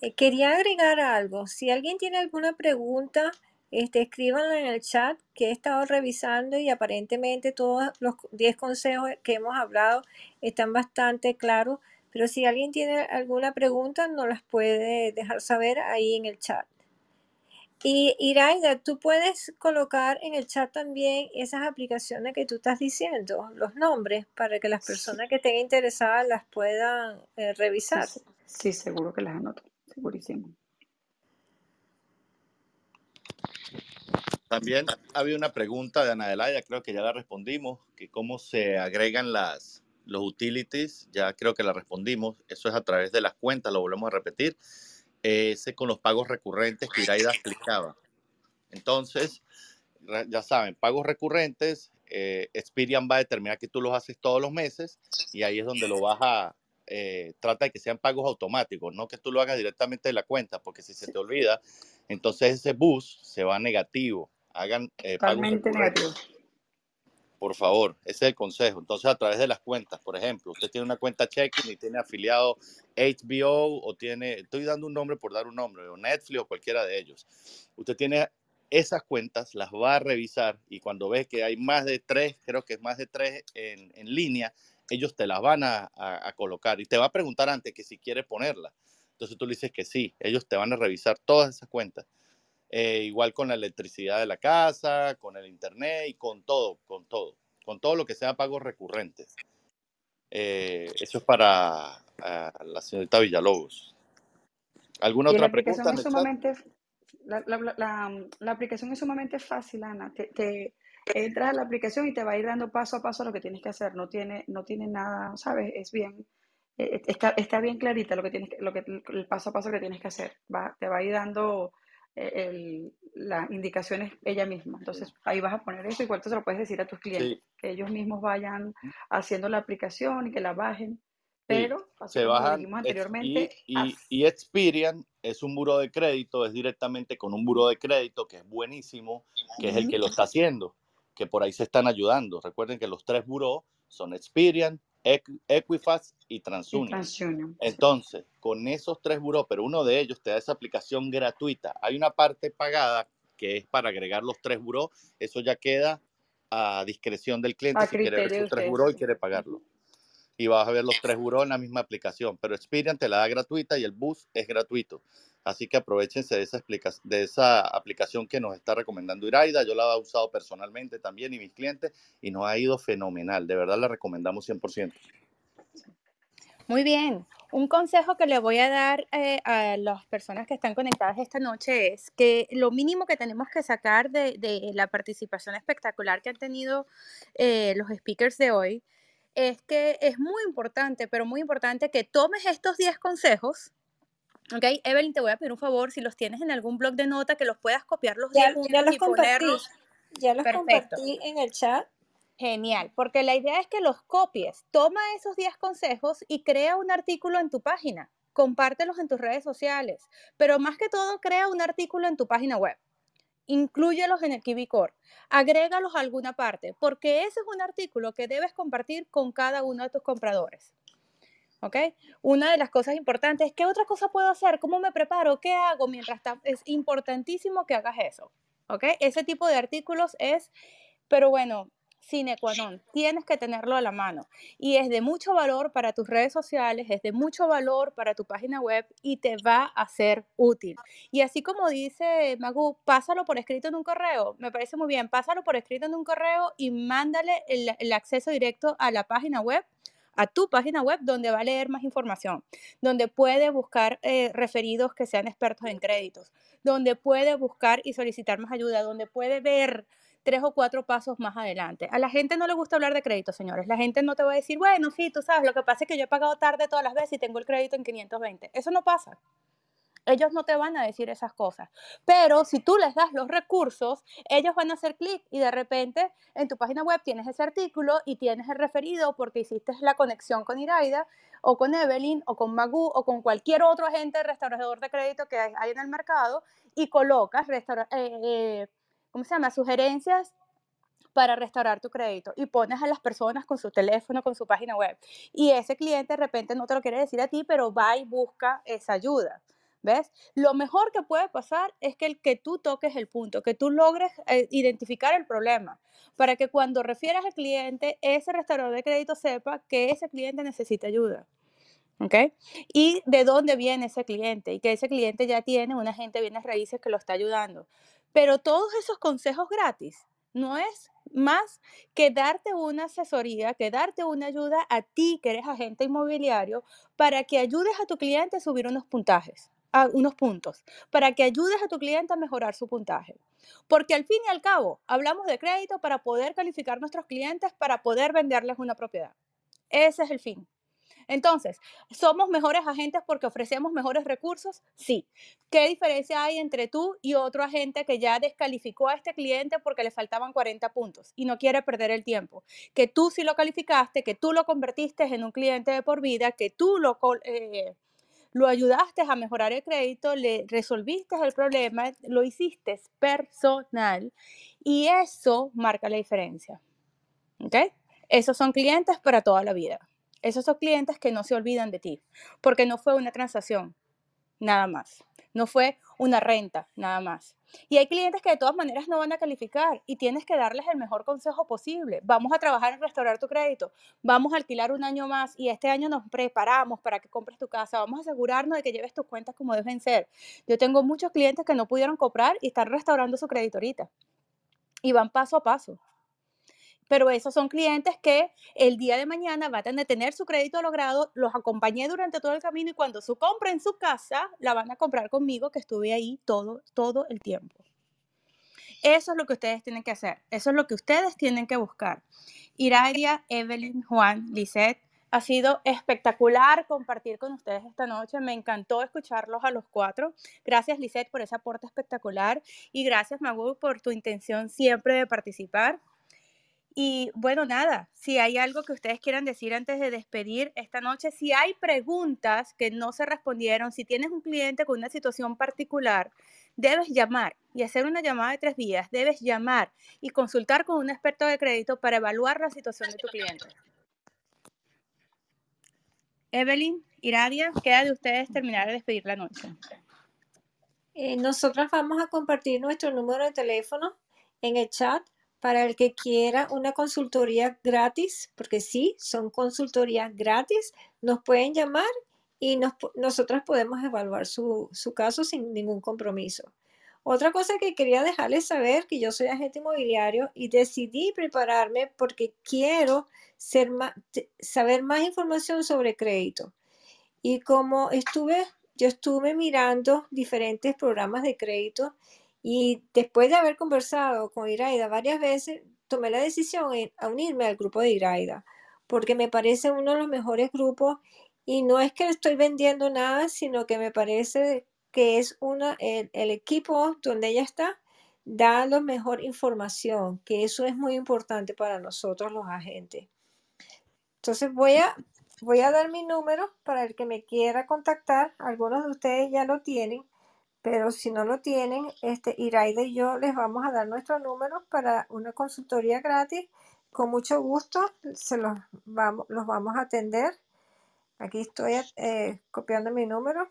Eh, quería agregar algo. Si alguien tiene alguna pregunta, este, escríbanlo en el chat que he estado revisando y aparentemente todos los 10 consejos que hemos hablado están bastante claros. Pero si alguien tiene alguna pregunta, nos las puede dejar saber ahí en el chat. Y Iraida, tú puedes colocar en el chat también esas aplicaciones que tú estás diciendo, los nombres, para que las personas que estén interesadas las puedan eh, revisar. sí, seguro que las anoto, segurísimo. También había una pregunta de Ana Delaya, creo que ya la respondimos, que cómo se agregan las, los utilities, ya creo que la respondimos, eso es a través de las cuentas, lo volvemos a repetir. ese con los pagos recurrentes que Iraida explicaba. Entonces, ya saben, pagos recurrentes, eh, Experian va a determinar que tú los haces todos los meses y ahí es donde lo vas a, eh, trata de que sean pagos automáticos, no que tú lo hagas directamente de la cuenta, porque si se te olvida, entonces ese bus se va negativo. Hagan eh, Totalmente. Por favor, ese es el consejo. Entonces, a través de las cuentas, por ejemplo, usted tiene una cuenta checking y tiene afiliado HBO o tiene, estoy dando un nombre por dar un nombre, o Netflix o cualquiera de ellos. Usted tiene esas cuentas, las va a revisar y cuando ves que hay más de tres, creo que es más de tres en, en línea, ellos te las van a, colocar y te va a preguntar antes que si quieres ponerla. Entonces tú le dices que sí, ellos te van a revisar todas esas cuentas. Eh, igual con la electricidad de la casa, con el internet y con todo, con todo, con todo lo que sea pagos recurrentes. Eh, eso es para la señorita Villalobos. ¿Alguna otra pregunta? la, la, aplicación es sumamente fácil, Ana. te, entras a la aplicación y te va a ir dando paso a paso lo que tienes que hacer. No tiene, no tiene nada, ¿sabes? Es bien, eh, está, está, bien clarita lo que tienes, lo que, el paso a paso que tienes que hacer. Va, te va a ir dando eh, las indicaciones ella misma. Entonces ahí vas a poner eso y cuánto se lo puedes decir a tus clientes, que ellos mismos vayan haciendo la aplicación y que la bajen. Pero, se bajan anteriormente, y, y, y, Experian es un buro de crédito, es directamente con un buro de crédito que es buenísimo, que es el que lo está haciendo que por ahí se están ayudando. Recuerden que los tres buros son Experian, Equifax y TransUnion. Entonces, con esos tres buros, pero uno de ellos te da esa aplicación gratuita. Hay una parte pagada que es para agregar los tres buros. Eso ya queda a discreción del cliente si quiere ver sus tres buros y quiere pagarlo. Y vas a ver los tres buros en la misma aplicación. Pero Experian te la da gratuita y el bus es gratuito. Así que aprovechense de esa, de esa aplicación que nos está recomendando Iraida. Yo la he usado personalmente también y mis clientes y nos ha ido fenomenal. De verdad la recomendamos 100%. Muy bien. Un consejo que le voy a dar eh, a las personas que están conectadas esta noche es que lo mínimo que tenemos que sacar de, la participación espectacular que han tenido eh, los speakers de hoy es que es muy importante, pero muy importante que tomes estos 10 consejos Ok, Evelyn, te voy a pedir un favor, si los tienes en algún blog de nota, que los puedas copiar los ya, ya los y ponerlos. Ya los compartí en el chat. Genial, porque la idea es que los copies. Toma esos 10 consejos y crea un artículo en tu página. Compártelos en tus redes sociales, pero más que todo, crea un artículo en tu página web. Inclúyelos en el KiwiCore. Agrégalos a alguna parte, porque ese es un artículo que debes compartir con cada uno de tus compradores. ¿ok? Una de las cosas importantes es, ¿qué otra cosa puedo hacer? ¿Cómo me preparo? ¿Qué hago mientras está? Es importantísimo que hagas eso, ¿ok? Ese tipo de artículos es, pero bueno, sine qua non, tienes que tenerlo a la mano y es de mucho valor para tus redes sociales, es de mucho valor para tu página web y te va a ser útil. Y así como dice Magu, pásalo por escrito en un correo, me parece muy bien, pásalo por escrito en un correo y mándale el, el acceso directo a la página web a tu página web donde va a leer más información, donde puede buscar eh, referidos que sean expertos en créditos, donde puede buscar y solicitar más ayuda, donde puede ver tres o cuatro pasos más adelante. A la gente no le gusta hablar de crédito, señores. La gente no te va a decir, bueno, sí, tú sabes, lo que pasa es que yo he pagado tarde todas las veces y tengo el crédito en 520. Eso no pasa. Ellos no te van a decir esas cosas. Pero si tú les das los recursos, ellos van a hacer clic y de repente en tu página web tienes ese artículo y tienes el referido porque hiciste la conexión con Iraida o con Evelyn o con Magu o con cualquier otro agente restaurador de crédito que hay en el mercado y colocas, eh, eh, ¿cómo se llama? Sugerencias para restaurar tu crédito y pones a las personas con su teléfono, con su página web. Y ese cliente de repente no te lo quiere decir a ti, pero va y busca esa ayuda. ¿Ves? Lo mejor que puede pasar es que, el, que tú toques el punto, que tú logres eh, identificar el problema, para que cuando refieras al cliente, ese restaurador de crédito sepa que ese cliente necesita ayuda. ¿Ok? Y de dónde viene ese cliente y que ese cliente ya tiene un agente de bienes raíces que lo está ayudando. Pero todos esos consejos gratis no es más que darte una asesoría, que darte una ayuda a ti que eres agente inmobiliario para que ayudes a tu cliente a subir unos puntajes unos puntos para que ayudes a tu cliente a mejorar su puntaje. Porque al fin y al cabo, hablamos de crédito para poder calificar nuestros clientes, para poder venderles una propiedad. Ese es el fin. Entonces, ¿somos mejores agentes porque ofrecemos mejores recursos? Sí. ¿Qué diferencia hay entre tú y otro agente que ya descalificó a este cliente porque le faltaban 40 puntos y no quiere perder el tiempo? Que tú sí lo calificaste, que tú lo convertiste en un cliente de por vida, que tú lo, eh, lo ayudaste a mejorar el crédito, le resolviste el problema, lo hiciste personal y eso marca la diferencia. ¿Ok? Esos son clientes para toda la vida. Esos son clientes que no se olvidan de ti, porque no fue una transacción, nada más. No fue una renta, nada más. Y hay clientes que de todas maneras no van a calificar y tienes que darles el mejor consejo posible. Vamos a trabajar en restaurar tu crédito, vamos a alquilar un año más y este año nos preparamos para que compres tu casa, vamos a asegurarnos de que lleves tus cuentas como deben ser. Yo tengo muchos clientes que no pudieron comprar y están restaurando su crédito ahorita. Y van paso a paso pero esos son clientes que el día de mañana van a tener su crédito logrado, los acompañé durante todo el camino y cuando su compra en su casa, la van a comprar conmigo, que estuve ahí todo, todo el tiempo. Eso es lo que ustedes tienen que hacer, eso es lo que ustedes tienen que buscar. Iradia, Evelyn, Juan, Lisette, ha sido espectacular compartir con ustedes esta noche. Me encantó escucharlos a los cuatro. Gracias, Lisette, por ese aporte espectacular. Y gracias, Magu, por tu intención siempre de participar. Y bueno, nada, si hay algo que ustedes quieran decir antes de despedir esta noche, si hay preguntas que no se respondieron, si tienes un cliente con una situación particular, debes llamar y hacer una llamada de tres vías. Debes llamar y consultar con un experto de crédito para evaluar la situación de tu cliente. Evelyn, Iradia, queda de ustedes terminar de despedir la noche. Eh, nosotras vamos a compartir nuestro número de teléfono en el chat para el que quiera una consultoría gratis, porque sí, son consultorías gratis, nos pueden llamar y nos, nosotras podemos evaluar su, su, caso sin ningún compromiso. Otra cosa que quería dejarles saber, que yo soy agente inmobiliario y decidí prepararme porque quiero saber más información sobre crédito. Y como estuve, yo estuve mirando diferentes programas de crédito y después de haber conversado con Iraida varias veces, tomé la decisión de unirme al grupo de Iraida, porque me parece uno de los mejores grupos y no es que estoy vendiendo nada, sino que me parece que es una, el, el equipo donde ella está da la mejor información, que eso es muy importante para nosotros los agentes. Entonces voy a, voy a dar mi número para el que me quiera contactar. Algunos de ustedes ya lo tienen. Pero si no lo tienen, este, Iraida y yo les vamos a dar nuestros números para una consultoría gratis. Con mucho gusto se los vamos, los vamos a atender. Aquí estoy eh, copiando mi número.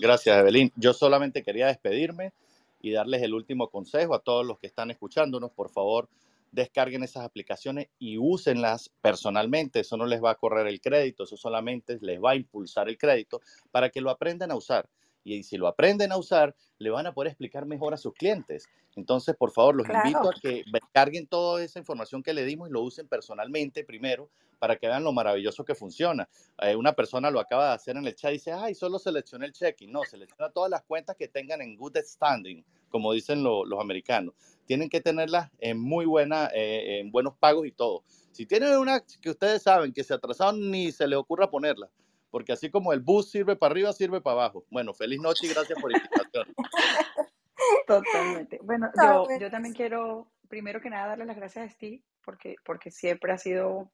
Gracias, Evelyn. Yo solamente quería despedirme y darles el último consejo a todos los que están escuchándonos. Por favor, descarguen esas aplicaciones y úsenlas personalmente. Eso no les va a correr el crédito, eso solamente les va a impulsar el crédito para que lo aprendan a usar y si lo aprenden a usar, le van a poder explicar mejor a sus clientes. Entonces, por favor, los invito a que carguen toda esa información que le dimos y lo usen personalmente primero para que vean lo maravilloso que funciona. Eh, una persona lo acaba de hacer en el chat y dice, ay, solo seleccioné el checking. No, selecciona todas las cuentas que tengan en good standing, como dicen los americanos. Tienen que tenerlas en muy buena, eh, en buenos pagos y todo. Si tienen una que ustedes saben que se atrasaron, ni se les ocurra ponerla porque así como el bus sirve para arriba, sirve para abajo. Bueno, feliz noche y gracias por la invitación. Totalmente. Bueno, yo, yo, también quiero, primero que nada, darle las gracias a Steve, porque, porque siempre ha sido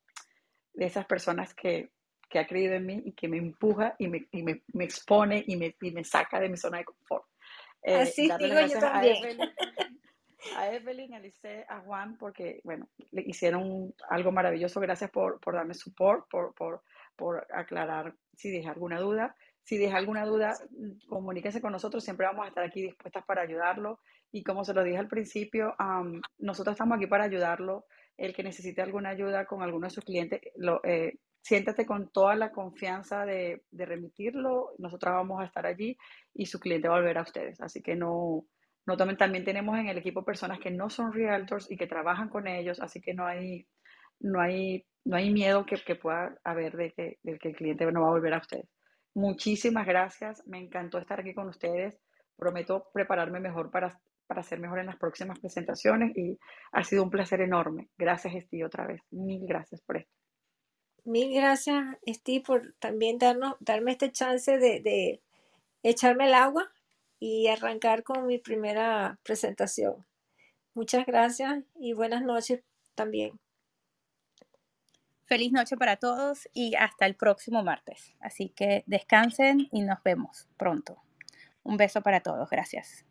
de esas personas que, que ha creído en mí y que me empuja y me, y me, me expone y me, y me, saca de mi zona de confort. Eh, Así digo yo también. A Evelyn, a Evelyn, a Lice, a Juan, porque, bueno, le hicieron algo maravilloso. Gracias por, por darme support, por, por, por aclarar si deja alguna duda. Si deja alguna duda, comuníquese con nosotros, siempre vamos a estar aquí dispuestas para ayudarlo. Y como se lo dije al principio, nosotros estamos aquí para ayudarlo. El que necesite alguna ayuda con alguno de sus clientes, lo, eh, siéntate con toda la confianza de, de, remitirlo. Nosotros vamos a estar allí y su cliente va a volver a ustedes. Así que no, no tomen. También tenemos en el equipo personas que no son realtors y que trabajan con ellos, así que no hay, no hay no hay miedo que, pueda haber de que, el cliente no va a volver a ustedes. Muchísimas gracias, me encantó estar aquí con ustedes. Prometo prepararme mejor para, para ser mejor en las próximas presentaciones y ha sido un placer enorme. Gracias, Steve, otra vez. Mil gracias por esto. Mil gracias, Steve, por también darnos, darme este chance de, de echarme el agua y arrancar con mi primera presentación. Muchas gracias y buenas noches también. Feliz noche para todos y hasta el próximo martes. Así que descansen y nos vemos pronto. Un beso para todos. Gracias.